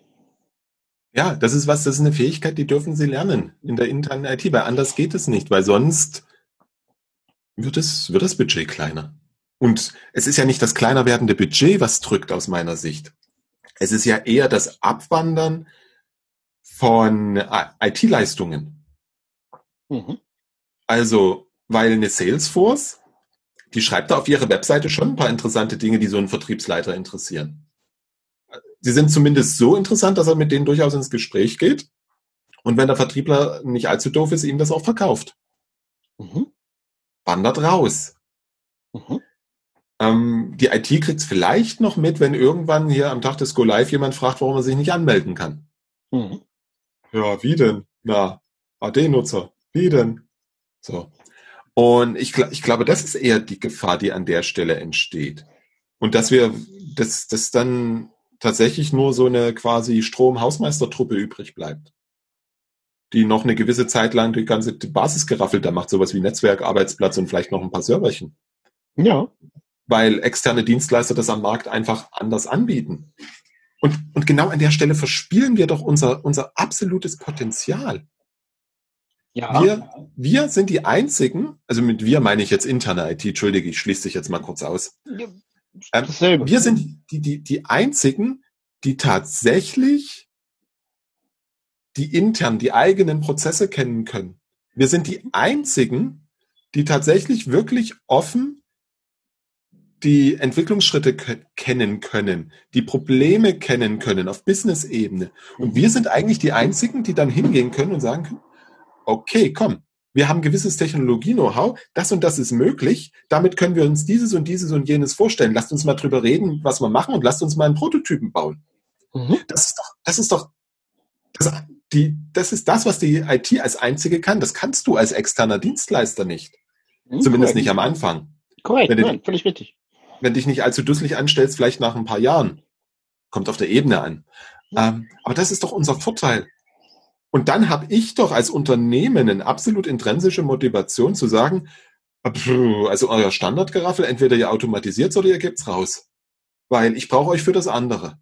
B: Ja, das ist was, das ist eine Fähigkeit, die dürfen sie lernen in der internen IT, weil anders geht es nicht, weil sonst wird es, wird das Budget kleiner. Und es ist ja nicht das kleiner werdende Budget, was drückt aus meiner Sicht. Es ist ja eher das Abwandern von IT-Leistungen. Mhm. Also, weil eine Salesforce, die schreibt da auf ihre Webseite schon ein paar interessante Dinge, die so einen Vertriebsleiter interessieren. Sie sind zumindest so interessant, dass er mit denen durchaus ins Gespräch geht. Und wenn der Vertriebler nicht allzu doof ist, ihm das auch verkauft. Mhm. Wandert raus. Mhm. Ähm, die IT kriegt es vielleicht noch mit, wenn irgendwann hier am Tag des Go Live jemand fragt, warum er sich nicht anmelden kann. Mhm. Ja, wie denn? Na, AD-Nutzer. Wie denn? So. Und ich, ich glaube, das ist eher die Gefahr, die an der Stelle entsteht. Und dass wir, dass, dass dann tatsächlich nur so eine quasi Strom-Hausmeistertruppe übrig bleibt. Die noch eine gewisse Zeit lang die ganze Basis geraffelt da macht, sowas wie Netzwerk, Arbeitsplatz und vielleicht noch ein paar Serverchen.
C: Ja
B: weil externe Dienstleister das am Markt einfach anders anbieten. Und, und genau an der Stelle verspielen wir doch unser, unser absolutes Potenzial. Ja. Wir, wir sind die einzigen, also mit wir meine ich jetzt interne IT, entschuldige, ich schließe dich jetzt mal kurz aus. Ähm, wir sind die, die, die einzigen, die tatsächlich die intern, die eigenen Prozesse kennen können. Wir sind die einzigen, die tatsächlich wirklich offen die Entwicklungsschritte kennen können, die Probleme kennen können auf Business-Ebene. Und wir sind eigentlich die Einzigen, die dann hingehen können und sagen können, okay, komm, wir haben gewisses Technologie-Know-how, das und das ist möglich, damit können wir uns dieses und dieses und jenes vorstellen. Lasst uns mal drüber reden, was wir machen und lasst uns mal einen Prototypen bauen. Mhm. Das ist doch, das ist doch, das, die, das ist das, was die IT als einzige kann. Das kannst du als externer Dienstleister nicht. Mhm, Zumindest korrekt. nicht am Anfang.
C: Korrekt, nein, völlig richtig
B: wenn dich nicht allzu dusselig anstellst, vielleicht nach ein paar Jahren. Kommt auf der Ebene an. Ähm, aber das ist doch unser Vorteil. Und dann habe ich doch als Unternehmen eine absolut intrinsische Motivation zu sagen, also euer Standardgeraffel, entweder ihr automatisiert oder ihr gebt's raus. Weil ich brauche euch für das andere.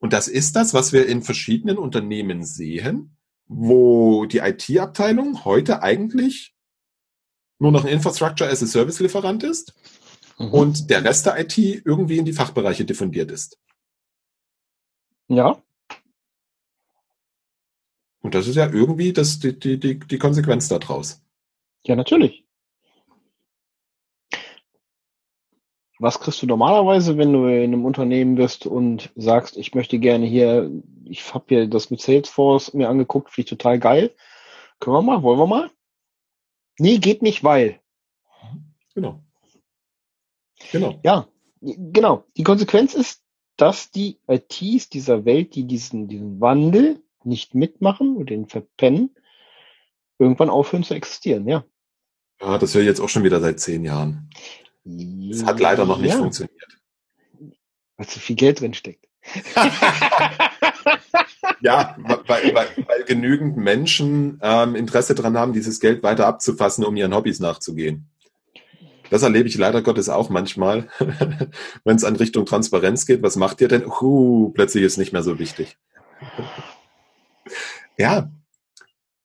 B: Und das ist das, was wir in verschiedenen Unternehmen sehen, wo die IT-Abteilung heute eigentlich nur noch ein Infrastructure as a Service Lieferant ist mhm. und der Rest der IT irgendwie in die Fachbereiche diffundiert ist.
C: Ja.
B: Und das ist ja irgendwie das, die, die, die, die Konsequenz daraus.
C: Ja, natürlich. Was kriegst du normalerweise, wenn du in einem Unternehmen bist und sagst, ich möchte gerne hier, ich habe hier das mit Salesforce mir angeguckt, finde ich total geil. Können wir mal, wollen wir mal? Nee, geht nicht, weil.
B: Genau.
C: Genau. Ja, genau. Die Konsequenz ist, dass die ITs dieser Welt, die diesen, diesen Wandel nicht mitmachen und den verpennen, irgendwann aufhören zu existieren, ja.
B: Ja, das höre ich jetzt auch schon wieder seit zehn Jahren. Es hat leider noch nicht ja. funktioniert.
C: Weil zu viel Geld drin steckt.
B: ja, weil, weil, weil genügend Menschen ähm, Interesse daran haben, dieses Geld weiter abzufassen, um ihren Hobbys nachzugehen. Das erlebe ich leider Gottes auch manchmal, wenn es an Richtung Transparenz geht. Was macht ihr denn? Uh, plötzlich ist nicht mehr so wichtig. Ja.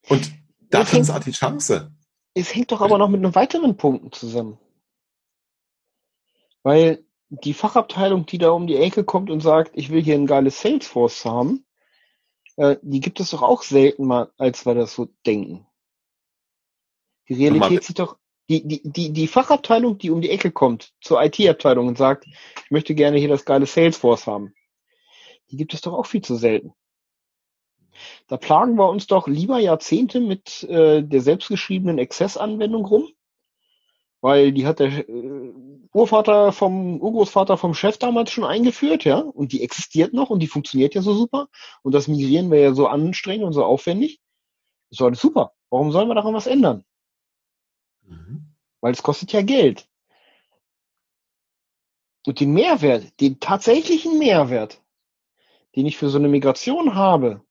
B: Und da ist auch die Chance.
C: Es hängt doch aber noch mit einem weiteren Punkten zusammen. Weil die Fachabteilung, die da um die Ecke kommt und sagt, ich will hier ein geiles Salesforce haben, äh, die gibt es doch auch selten mal, als wir das so denken. Die Realität sieht doch die, die, die, die Fachabteilung, die um die Ecke kommt zur IT-Abteilung und sagt, ich möchte gerne hier das geile Salesforce haben, Die gibt es doch auch viel zu selten. Da plagen wir uns doch lieber Jahrzehnte mit äh, der selbstgeschriebenen Access-Anwendung rum, weil die hat der äh, Urvater vom Urgroßvater vom Chef damals schon eingeführt, ja, und die existiert noch und die funktioniert ja so super und das Migrieren wäre ja so anstrengend und so aufwendig. Das war alles super. Warum sollen wir daran was ändern? Mhm. Weil es kostet ja Geld. Und den Mehrwert, den tatsächlichen Mehrwert, den ich für so eine Migration habe,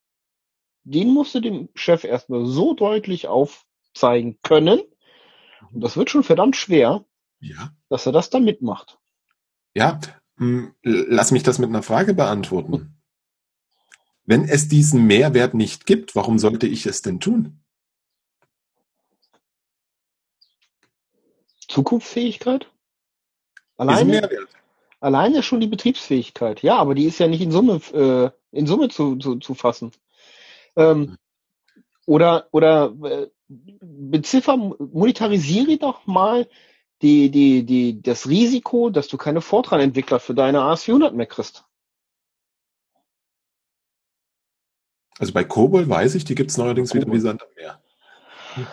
C: den musst du dem Chef erstmal so deutlich aufzeigen können. Und das wird schon verdammt schwer, ja. dass er das dann mitmacht.
B: Ja, hm, lass mich das mit einer Frage beantworten. Wenn es diesen Mehrwert nicht gibt, warum sollte ich es denn tun?
C: Zukunftsfähigkeit? Alleine, alleine schon die Betriebsfähigkeit. Ja, aber die ist ja nicht in Summe, äh, in Summe zu, zu, zu fassen. Ähm, oder oder äh, beziffer, monetarisiere doch mal die, die, die, das Risiko, dass du keine Fortran-Entwickler für deine AS400 mehr kriegst.
B: Also bei Kobol weiß ich, die gibt es neuerdings wieder wie Sand am Meer.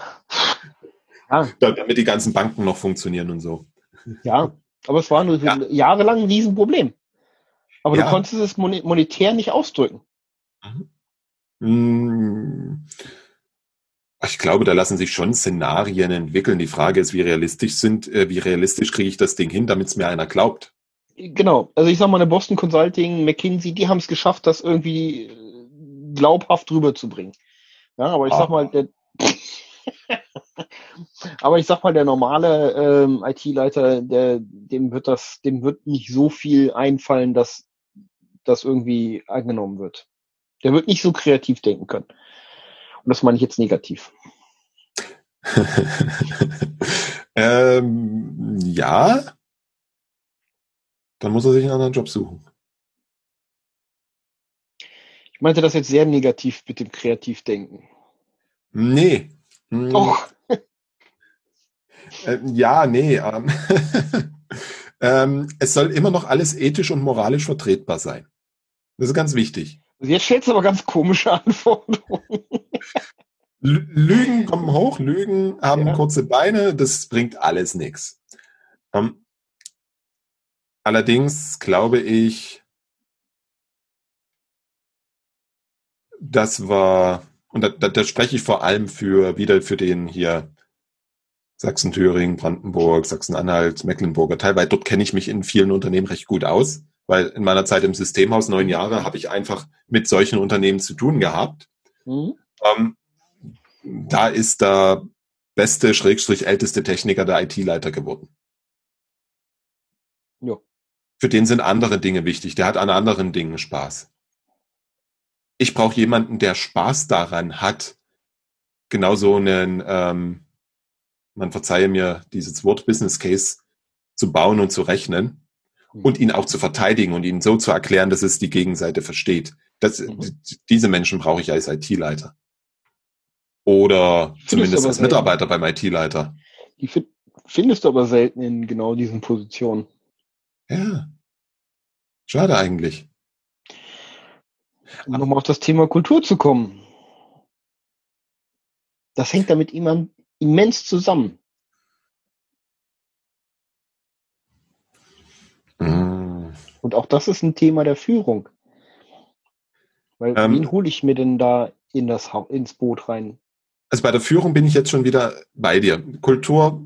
B: Ja. Damit die ganzen Banken noch funktionieren und so.
C: Ja, aber es war nur ja. jahrelang ein Riesenproblem. Aber ja. du konntest es monetär nicht ausdrücken. Mhm.
B: Hm. Ich glaube, da lassen sich schon Szenarien entwickeln. Die Frage ist, wie realistisch sind, äh, wie realistisch kriege ich das Ding hin, damit es mir einer glaubt.
C: Genau. Also ich sag mal, eine Boston Consulting, McKinsey, die haben es geschafft, das irgendwie äh, glaubhaft rüberzubringen. Ja, aber ich ah. sag mal, der, aber ich sag mal, der normale ähm, IT-Leiter, der, dem wird das, dem wird nicht so viel einfallen, dass das irgendwie angenommen wird. Der wird nicht so kreativ denken können. Und das meine ich jetzt negativ.
B: ähm, ja. Dann muss er sich einen anderen Job suchen.
C: Ich meinte das jetzt sehr negativ mit dem Kreativdenken.
B: Nee. Hm. Doch. Äh, ja, nee. Ähm, ähm, es soll immer noch alles ethisch und moralisch vertretbar sein. Das ist ganz wichtig.
C: Jetzt stellst du aber ganz komische Anforderungen.
B: Lügen kommen hoch, Lügen haben ja. kurze Beine, das bringt alles nichts. Um, allerdings glaube ich, das war, und da, da, da spreche ich vor allem für wieder für den hier Sachsen, Thüringen, Brandenburg, Sachsen-Anhalt, Mecklenburger. Teilweise dort kenne ich mich in vielen Unternehmen recht gut aus weil in meiner Zeit im Systemhaus neun Jahre habe ich einfach mit solchen Unternehmen zu tun gehabt. Mhm. Ähm, da ist der beste, schrägstrich älteste Techniker der IT-Leiter geworden. Ja. Für den sind andere Dinge wichtig. Der hat an anderen Dingen Spaß. Ich brauche jemanden, der Spaß daran hat, genauso einen, ähm, man verzeihe mir dieses Wort Business Case zu bauen und zu rechnen und ihn auch zu verteidigen und ihn so zu erklären, dass es die Gegenseite versteht. Das, mhm. Diese Menschen brauche ich als IT-Leiter. Oder findest zumindest als Mitarbeiter beim IT-Leiter.
C: Die findest du aber selten in genau diesen Positionen.
B: Ja. Schade eigentlich.
C: Um nochmal auf das Thema Kultur zu kommen. Das hängt damit immens zusammen. Mm. Und auch das ist ein Thema der Führung. Weil ähm, wen hole ich mir denn da in das ins Boot rein?
B: Also bei der Führung bin ich jetzt schon wieder bei dir. Kultur,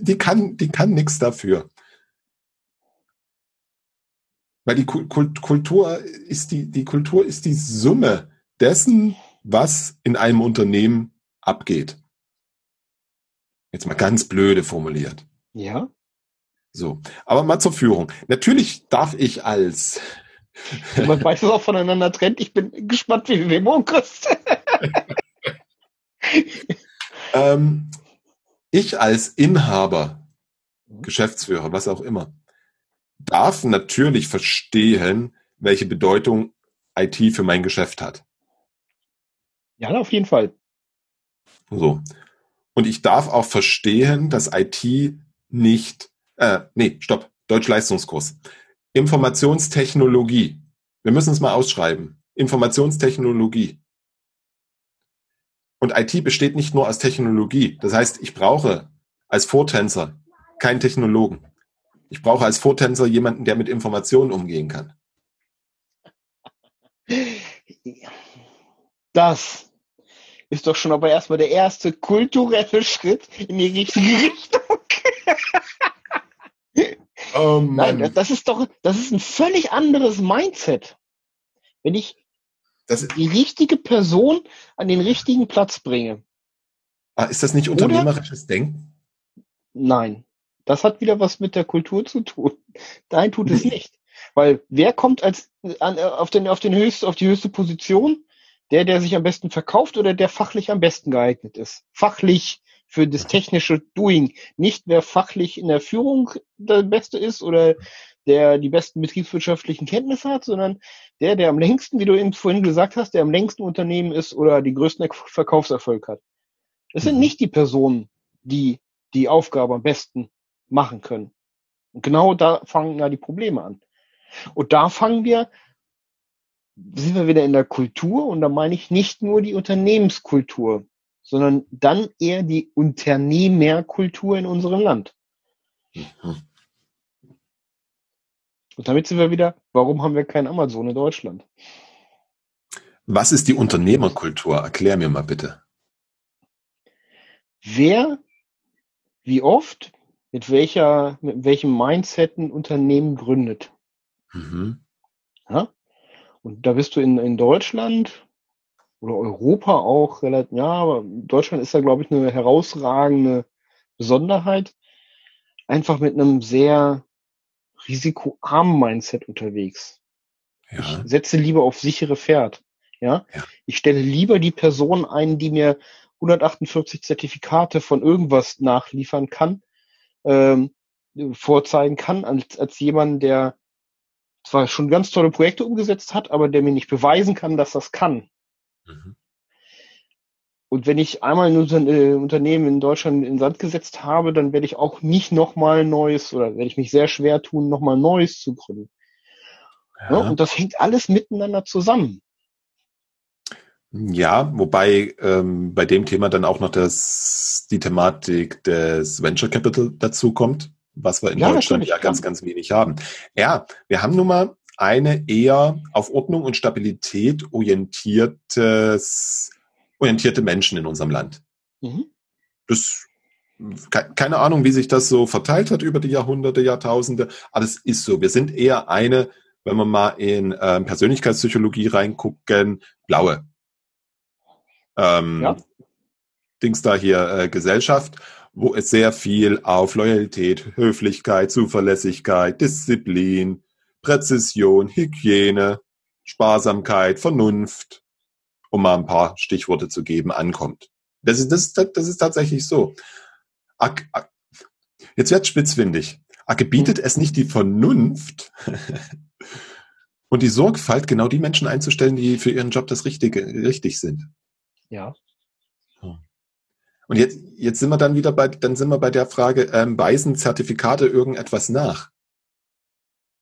B: die kann, die kann nichts dafür. Weil die Kultur ist die, die Kultur ist die Summe dessen, was in einem Unternehmen abgeht. Jetzt mal ganz blöde formuliert.
C: Ja.
B: So, aber mal zur Führung. Natürlich darf ich als
C: man weiß es auch voneinander trennt. Ich bin gespannt, wie wir morgen kriegst.
B: ähm, ich als Inhaber, Geschäftsführer, was auch immer, darf natürlich verstehen, welche Bedeutung IT für mein Geschäft hat.
C: Ja, auf jeden Fall.
B: So. Und ich darf auch verstehen, dass IT nicht äh, nee, stopp, Deutschleistungskurs. Informationstechnologie Wir müssen es mal ausschreiben. Informationstechnologie. Und IT besteht nicht nur aus Technologie. Das heißt, ich brauche als Vortänzer keinen Technologen. Ich brauche als Vortänzer jemanden, der mit Informationen umgehen kann.
C: Das ist doch schon aber erstmal der erste kulturelle Schritt in die richtige Richtung. Oh Nein, das ist doch, das ist ein völlig anderes Mindset. Wenn ich die richtige Person an den richtigen Platz bringe.
B: Ah, ist das nicht unternehmerisches Oder? Denken?
C: Nein. Das hat wieder was mit der Kultur zu tun. Nein, tut es nicht. Weil wer kommt als an, auf, den, auf, den höchst, auf die höchste Position? Der, der sich am besten verkauft oder der fachlich am besten geeignet ist? Fachlich für das technische Doing. Nicht wer fachlich in der Führung der Beste ist oder der die besten betriebswirtschaftlichen Kenntnisse hat, sondern der, der am längsten, wie du eben vorhin gesagt hast, der am längsten Unternehmen ist oder die größten Verkaufserfolg hat. Es sind mhm. nicht die Personen, die die Aufgabe am besten machen können. Und genau da fangen ja die Probleme an. Und da fangen wir, sind wir wieder in der Kultur und da meine ich nicht nur die Unternehmenskultur, sondern dann eher die Unternehmerkultur in unserem Land. Mhm. Und damit sind wir wieder, warum haben wir kein Amazon in Deutschland?
B: Was ist die Unternehmerkultur? Erklär mir mal bitte.
C: Wer, wie oft, mit welcher, mit welchem Mindset ein Unternehmen gründet. Mhm. Ja? Und da bist du in, in Deutschland oder Europa auch relativ, ja, aber Deutschland ist da, glaube ich, eine herausragende Besonderheit. Einfach mit einem sehr risikoarmen Mindset unterwegs. Ja. Ich setze lieber auf sichere Pferd. Ja? ja. Ich stelle lieber die Person ein, die mir 148 Zertifikate von irgendwas nachliefern kann, ähm, vorzeigen kann, als, als jemand, der zwar schon ganz tolle Projekte umgesetzt hat, aber der mir nicht beweisen kann, dass das kann. Mhm. Und wenn ich einmal ein äh, Unternehmen in Deutschland in Sand gesetzt habe, dann werde ich auch nicht nochmal Neues oder werde ich mich sehr schwer tun, nochmal Neues zu gründen. Ja. Ja, und das hängt alles miteinander zusammen.
B: Ja, wobei ähm, bei dem Thema dann auch noch das, die Thematik des Venture Capital dazu kommt, was wir in ja, Deutschland ja ganz, ganz wenig haben. Ja, wir haben nun mal eine eher auf Ordnung und Stabilität orientiertes, orientierte Menschen in unserem Land. Mhm. Das keine Ahnung, wie sich das so verteilt hat über die Jahrhunderte, Jahrtausende, aber es ist so. Wir sind eher eine, wenn wir mal in äh, Persönlichkeitspsychologie reingucken, blaue ähm, ja. Dings da hier äh, Gesellschaft, wo es sehr viel auf Loyalität, Höflichkeit, Zuverlässigkeit, Disziplin, Präzision, Hygiene, Sparsamkeit, Vernunft, um mal ein paar Stichworte zu geben, ankommt. Das ist, das, ist, das ist tatsächlich so. Ak, ak, jetzt wird spitzfindig. Ake bietet es nicht die Vernunft und die Sorgfalt, genau die Menschen einzustellen, die für ihren Job das Richtige, richtig sind.
C: Ja.
B: Und jetzt, jetzt sind wir dann wieder bei, dann sind wir bei der Frage, ähm, weisen Zertifikate irgendetwas nach?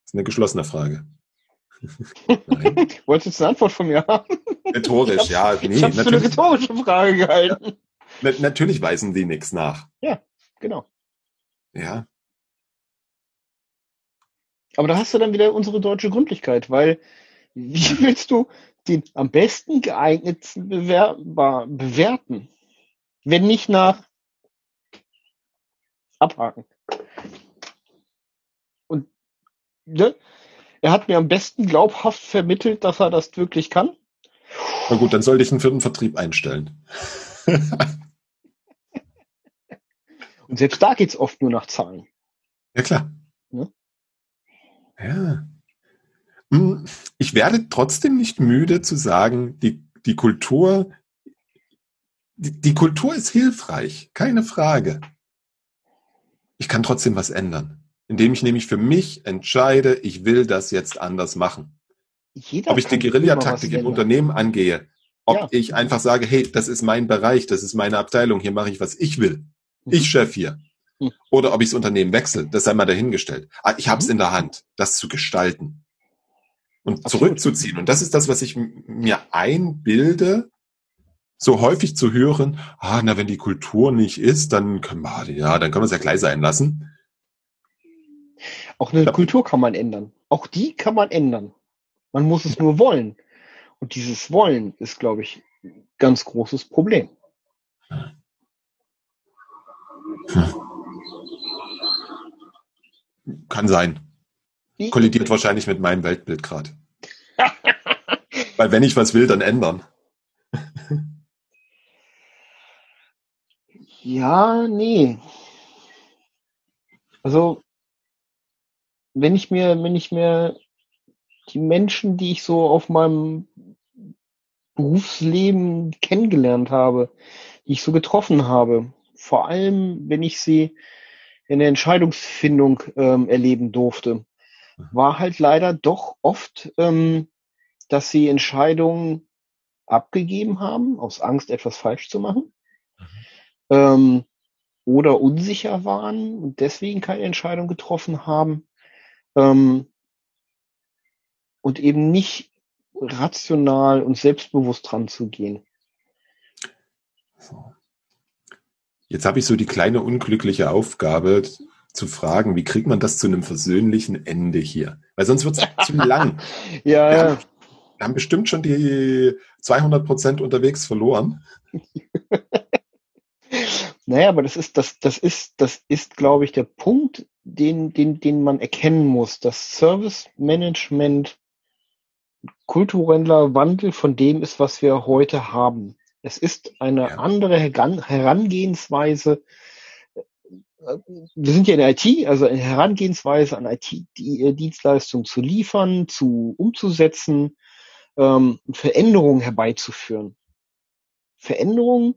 B: Das ist eine geschlossene Frage.
C: Wolltest du eine Antwort von mir haben?
B: Rhetorisch,
C: ich
B: ja.
C: Nee, ich habe für eine rhetorische Frage gehalten.
B: Ja, natürlich weisen die nichts nach.
C: Ja, genau.
B: Ja.
C: Aber da hast du dann wieder unsere deutsche Gründlichkeit, weil wie willst du den am besten geeignetsten Bewerber bewerten. Wenn nicht nach abhaken. Ne, er hat mir am besten glaubhaft vermittelt, dass er das wirklich kann.
B: Na gut, dann sollte ich einen vierten Vertrieb einstellen.
C: Und selbst da geht's oft nur nach Zahlen.
B: Ja, klar. Ja. ja. Hm, ich werde trotzdem nicht müde zu sagen, die, die Kultur, die, die Kultur ist hilfreich, keine Frage. Ich kann trotzdem was ändern, indem ich nämlich für mich entscheide, ich will das jetzt anders machen. Jeder ob ich die Guerillataktik im Unternehmen angehe, ob ja. ich einfach sage, hey, das ist mein Bereich, das ist meine Abteilung, hier mache ich, was ich will. Mhm. Ich Chef hier. Mhm. Oder ob ich das Unternehmen wechsle, das sei mal dahingestellt. Ah, ich habe es mhm. in der Hand, das zu gestalten. und Absolut. zurückzuziehen. Und das ist das, was ich mir einbilde, so häufig zu hören, ah, na, wenn die Kultur nicht ist, dann können wir, ja, dann können wir es ja gleich sein lassen.
C: Auch eine. Kultur kann man ändern. Auch die kann man ändern. Man muss es nur wollen. Und dieses Wollen ist, glaube ich, ein ganz großes Problem.
B: Hm. Kann sein. Kollidiert wahrscheinlich mit meinem Weltbild gerade. Weil wenn ich was will, dann ändern.
C: ja, nee. Also, wenn ich mir, wenn ich mir die Menschen, die ich so auf meinem Berufsleben kennengelernt habe, die ich so getroffen habe, vor allem wenn ich sie in der Entscheidungsfindung ähm, erleben durfte, war halt leider doch oft, ähm, dass sie Entscheidungen abgegeben haben, aus Angst, etwas falsch zu machen, mhm. ähm, oder unsicher waren und deswegen keine Entscheidung getroffen haben ähm, und eben nicht rational und selbstbewusst dran zu gehen.
B: Jetzt habe ich so die kleine unglückliche Aufgabe, zu fragen, wie kriegt man das zu einem versöhnlichen Ende hier? Weil sonst wird es zu lang.
C: ja, wir, haben,
B: wir haben bestimmt schon die 200 Prozent unterwegs verloren.
C: naja, aber das ist, das, das ist, das ist, glaube ich, der Punkt, den, den, den man erkennen muss, dass Service Management kultureller Wandel von dem ist, was wir heute haben. Es ist eine ja. andere Herangehensweise wir sind ja in der IT, also eine Herangehensweise an IT-Dienstleistungen äh, zu liefern, zu umzusetzen ähm, Veränderungen herbeizuführen. Veränderungen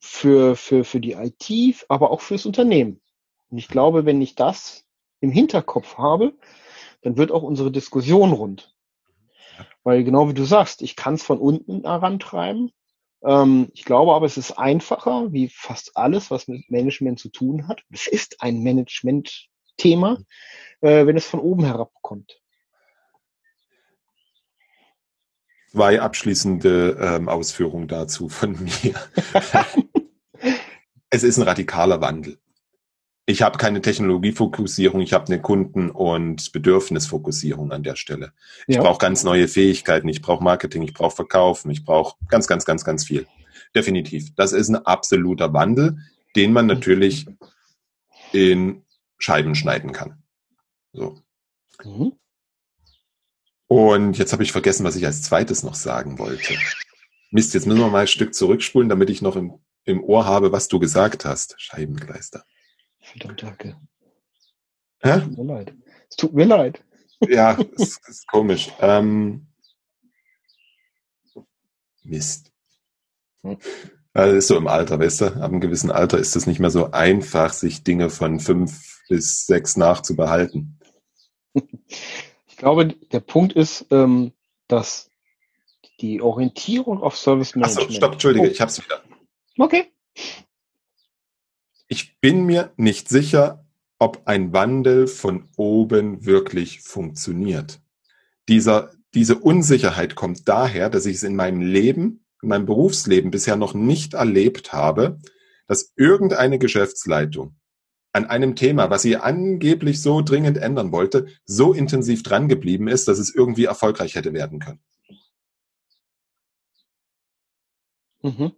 C: für, für, für die IT, aber auch fürs Unternehmen. Und ich glaube, wenn ich das im Hinterkopf habe, dann wird auch unsere Diskussion rund. Weil genau wie du sagst, ich kann es von unten herantreiben, ähm, ich glaube aber, es ist einfacher, wie fast alles, was mit Management zu tun hat. Es ist ein Management-Thema, äh, wenn es von oben herabkommt.
B: Zwei abschließende ähm, Ausführungen dazu von mir. es ist ein radikaler Wandel. Ich habe keine Technologiefokussierung, ich habe eine Kunden- und Bedürfnisfokussierung an der Stelle. Ich ja. brauche ganz neue Fähigkeiten, ich brauche Marketing, ich brauche Verkaufen, ich brauche ganz, ganz, ganz, ganz viel. Definitiv. Das ist ein absoluter Wandel, den man natürlich in Scheiben schneiden kann. So. Mhm. Und jetzt habe ich vergessen, was ich als zweites noch sagen wollte. Mist, jetzt müssen wir mal ein Stück zurückspulen, damit ich noch im, im Ohr habe, was du gesagt hast. Scheibenkleister.
C: Verdammt, danke.
B: Hä?
C: Es tut mir leid. Es tut mir leid.
B: Ja, es ist komisch. Ähm, Mist. Hm. Also ist so im Alter, weißt du? Ab einem gewissen Alter ist es nicht mehr so einfach, sich Dinge von fünf bis sechs nachzubehalten.
C: Ich glaube, der Punkt ist, ähm, dass die Orientierung auf Service Management.
B: Achso, stopp, Entschuldige, oh. ich hab's wieder.
C: Okay.
B: Ich bin mir nicht sicher, ob ein Wandel von oben wirklich funktioniert. Dieser, diese Unsicherheit kommt daher, dass ich es in meinem Leben, in meinem Berufsleben bisher noch nicht erlebt habe, dass irgendeine Geschäftsleitung an einem Thema, was sie angeblich so dringend ändern wollte, so intensiv dran geblieben ist, dass es irgendwie erfolgreich hätte werden können. Mhm.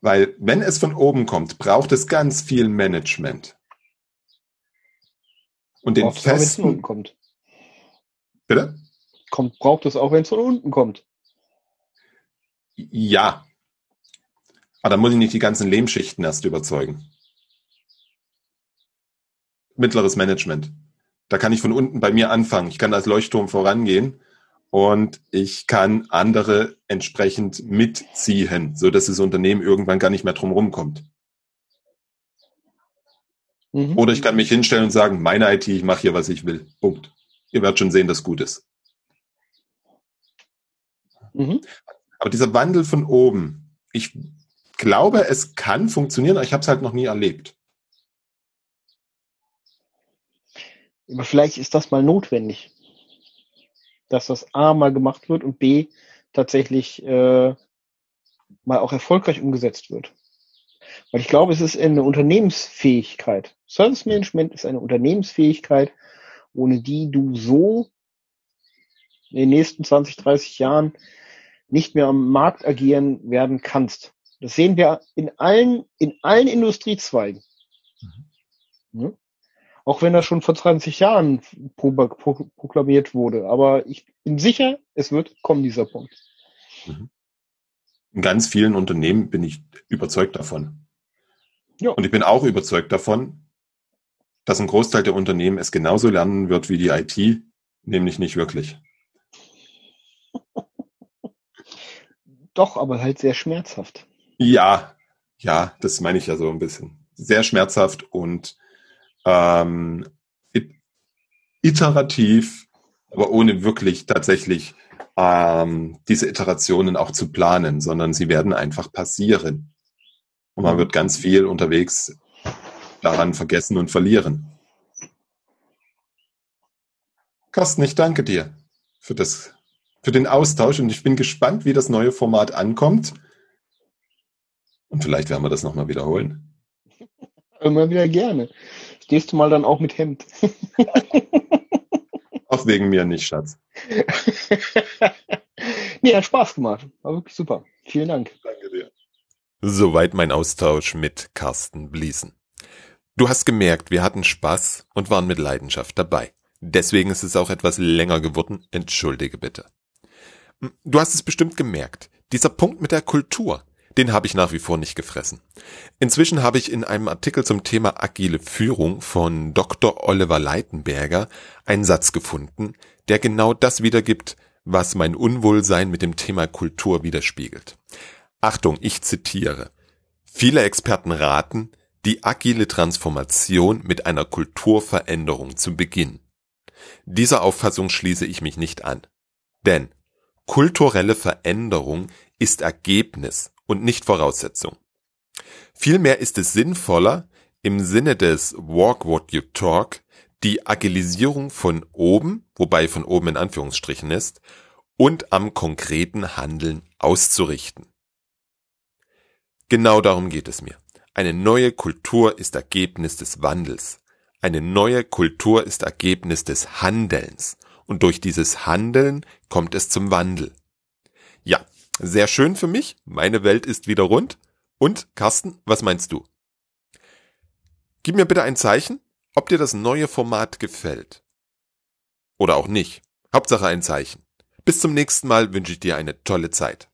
B: Weil wenn es von oben kommt, braucht es ganz viel Management. Und den braucht festen... Es auch, wenn es von unten kommt. Bitte?
C: Kommt, braucht es auch, wenn es von unten kommt.
B: Ja. Aber dann muss ich nicht die ganzen Lehmschichten erst überzeugen. Mittleres Management. Da kann ich von unten bei mir anfangen. Ich kann als Leuchtturm vorangehen und ich kann andere entsprechend mitziehen, so dass das Unternehmen irgendwann gar nicht mehr drum rumkommt. Mhm. Oder ich kann mich hinstellen und sagen, meine IT, ich mache hier, was ich will. Punkt. Ihr werdet schon sehen, dass gut ist. Mhm. Aber dieser Wandel von oben, ich glaube, es kann funktionieren, aber ich habe es halt noch nie erlebt.
C: Aber vielleicht ist das mal notwendig, dass das A mal gemacht wird und B tatsächlich äh, mal auch erfolgreich umgesetzt wird. Weil ich glaube, es ist eine Unternehmensfähigkeit. Service Management ist eine Unternehmensfähigkeit, ohne die du so in den nächsten 20, 30 Jahren nicht mehr am Markt agieren werden kannst. Das sehen wir in allen, in allen Industriezweigen. Mhm. Ja? Auch wenn das schon vor 20 Jahren pro, pro, proklamiert wurde. Aber ich bin sicher, es wird kommen, dieser Punkt.
D: Mhm. In ganz vielen Unternehmen bin ich überzeugt davon. Ja. Und ich bin auch überzeugt davon, dass ein Großteil der Unternehmen es genauso lernen wird wie die IT, nämlich nicht wirklich.
C: Doch, aber halt sehr schmerzhaft.
D: Ja, ja, das meine ich ja so ein bisschen. Sehr schmerzhaft und ähm, iterativ, aber ohne wirklich tatsächlich ähm, diese Iterationen auch zu planen, sondern sie werden einfach passieren. Und man wird ganz viel unterwegs daran vergessen und verlieren. Carsten, ich danke dir für das, für den Austausch und ich bin gespannt, wie das neue Format ankommt. Und vielleicht werden wir das nochmal wiederholen.
C: Immer wieder gerne. Stehst du mal dann auch mit Hemd?
D: auch wegen mir nicht, Schatz.
C: nee, hat Spaß gemacht. War wirklich super. Vielen Dank.
D: Danke dir.
B: Soweit mein Austausch mit Carsten Bliesen. Du hast gemerkt, wir hatten Spaß und waren mit Leidenschaft dabei. Deswegen ist es auch etwas länger geworden. Entschuldige bitte. Du hast es bestimmt gemerkt. Dieser Punkt mit der Kultur, den habe ich nach wie vor nicht gefressen. Inzwischen habe ich in einem Artikel zum Thema agile Führung von Dr. Oliver Leitenberger einen Satz gefunden, der genau das wiedergibt, was mein Unwohlsein mit dem Thema Kultur widerspiegelt. Achtung, ich zitiere. Viele Experten raten, die agile Transformation mit einer Kulturveränderung zu beginnen. Dieser Auffassung schließe ich mich nicht an. Denn kulturelle Veränderung ist Ergebnis und nicht Voraussetzung. Vielmehr ist es sinnvoller, im Sinne des Walk What You Talk die Agilisierung von oben, wobei von oben in Anführungsstrichen ist, und am konkreten Handeln auszurichten. Genau darum geht es mir. Eine neue Kultur ist Ergebnis des Wandels. Eine neue Kultur ist Ergebnis des Handelns. Und durch dieses Handeln kommt es zum Wandel. Ja, sehr schön für mich. Meine Welt ist wieder rund. Und, Carsten, was meinst du? Gib mir bitte ein Zeichen, ob dir das neue Format gefällt. Oder auch nicht. Hauptsache ein Zeichen. Bis zum nächsten Mal wünsche ich dir eine tolle Zeit.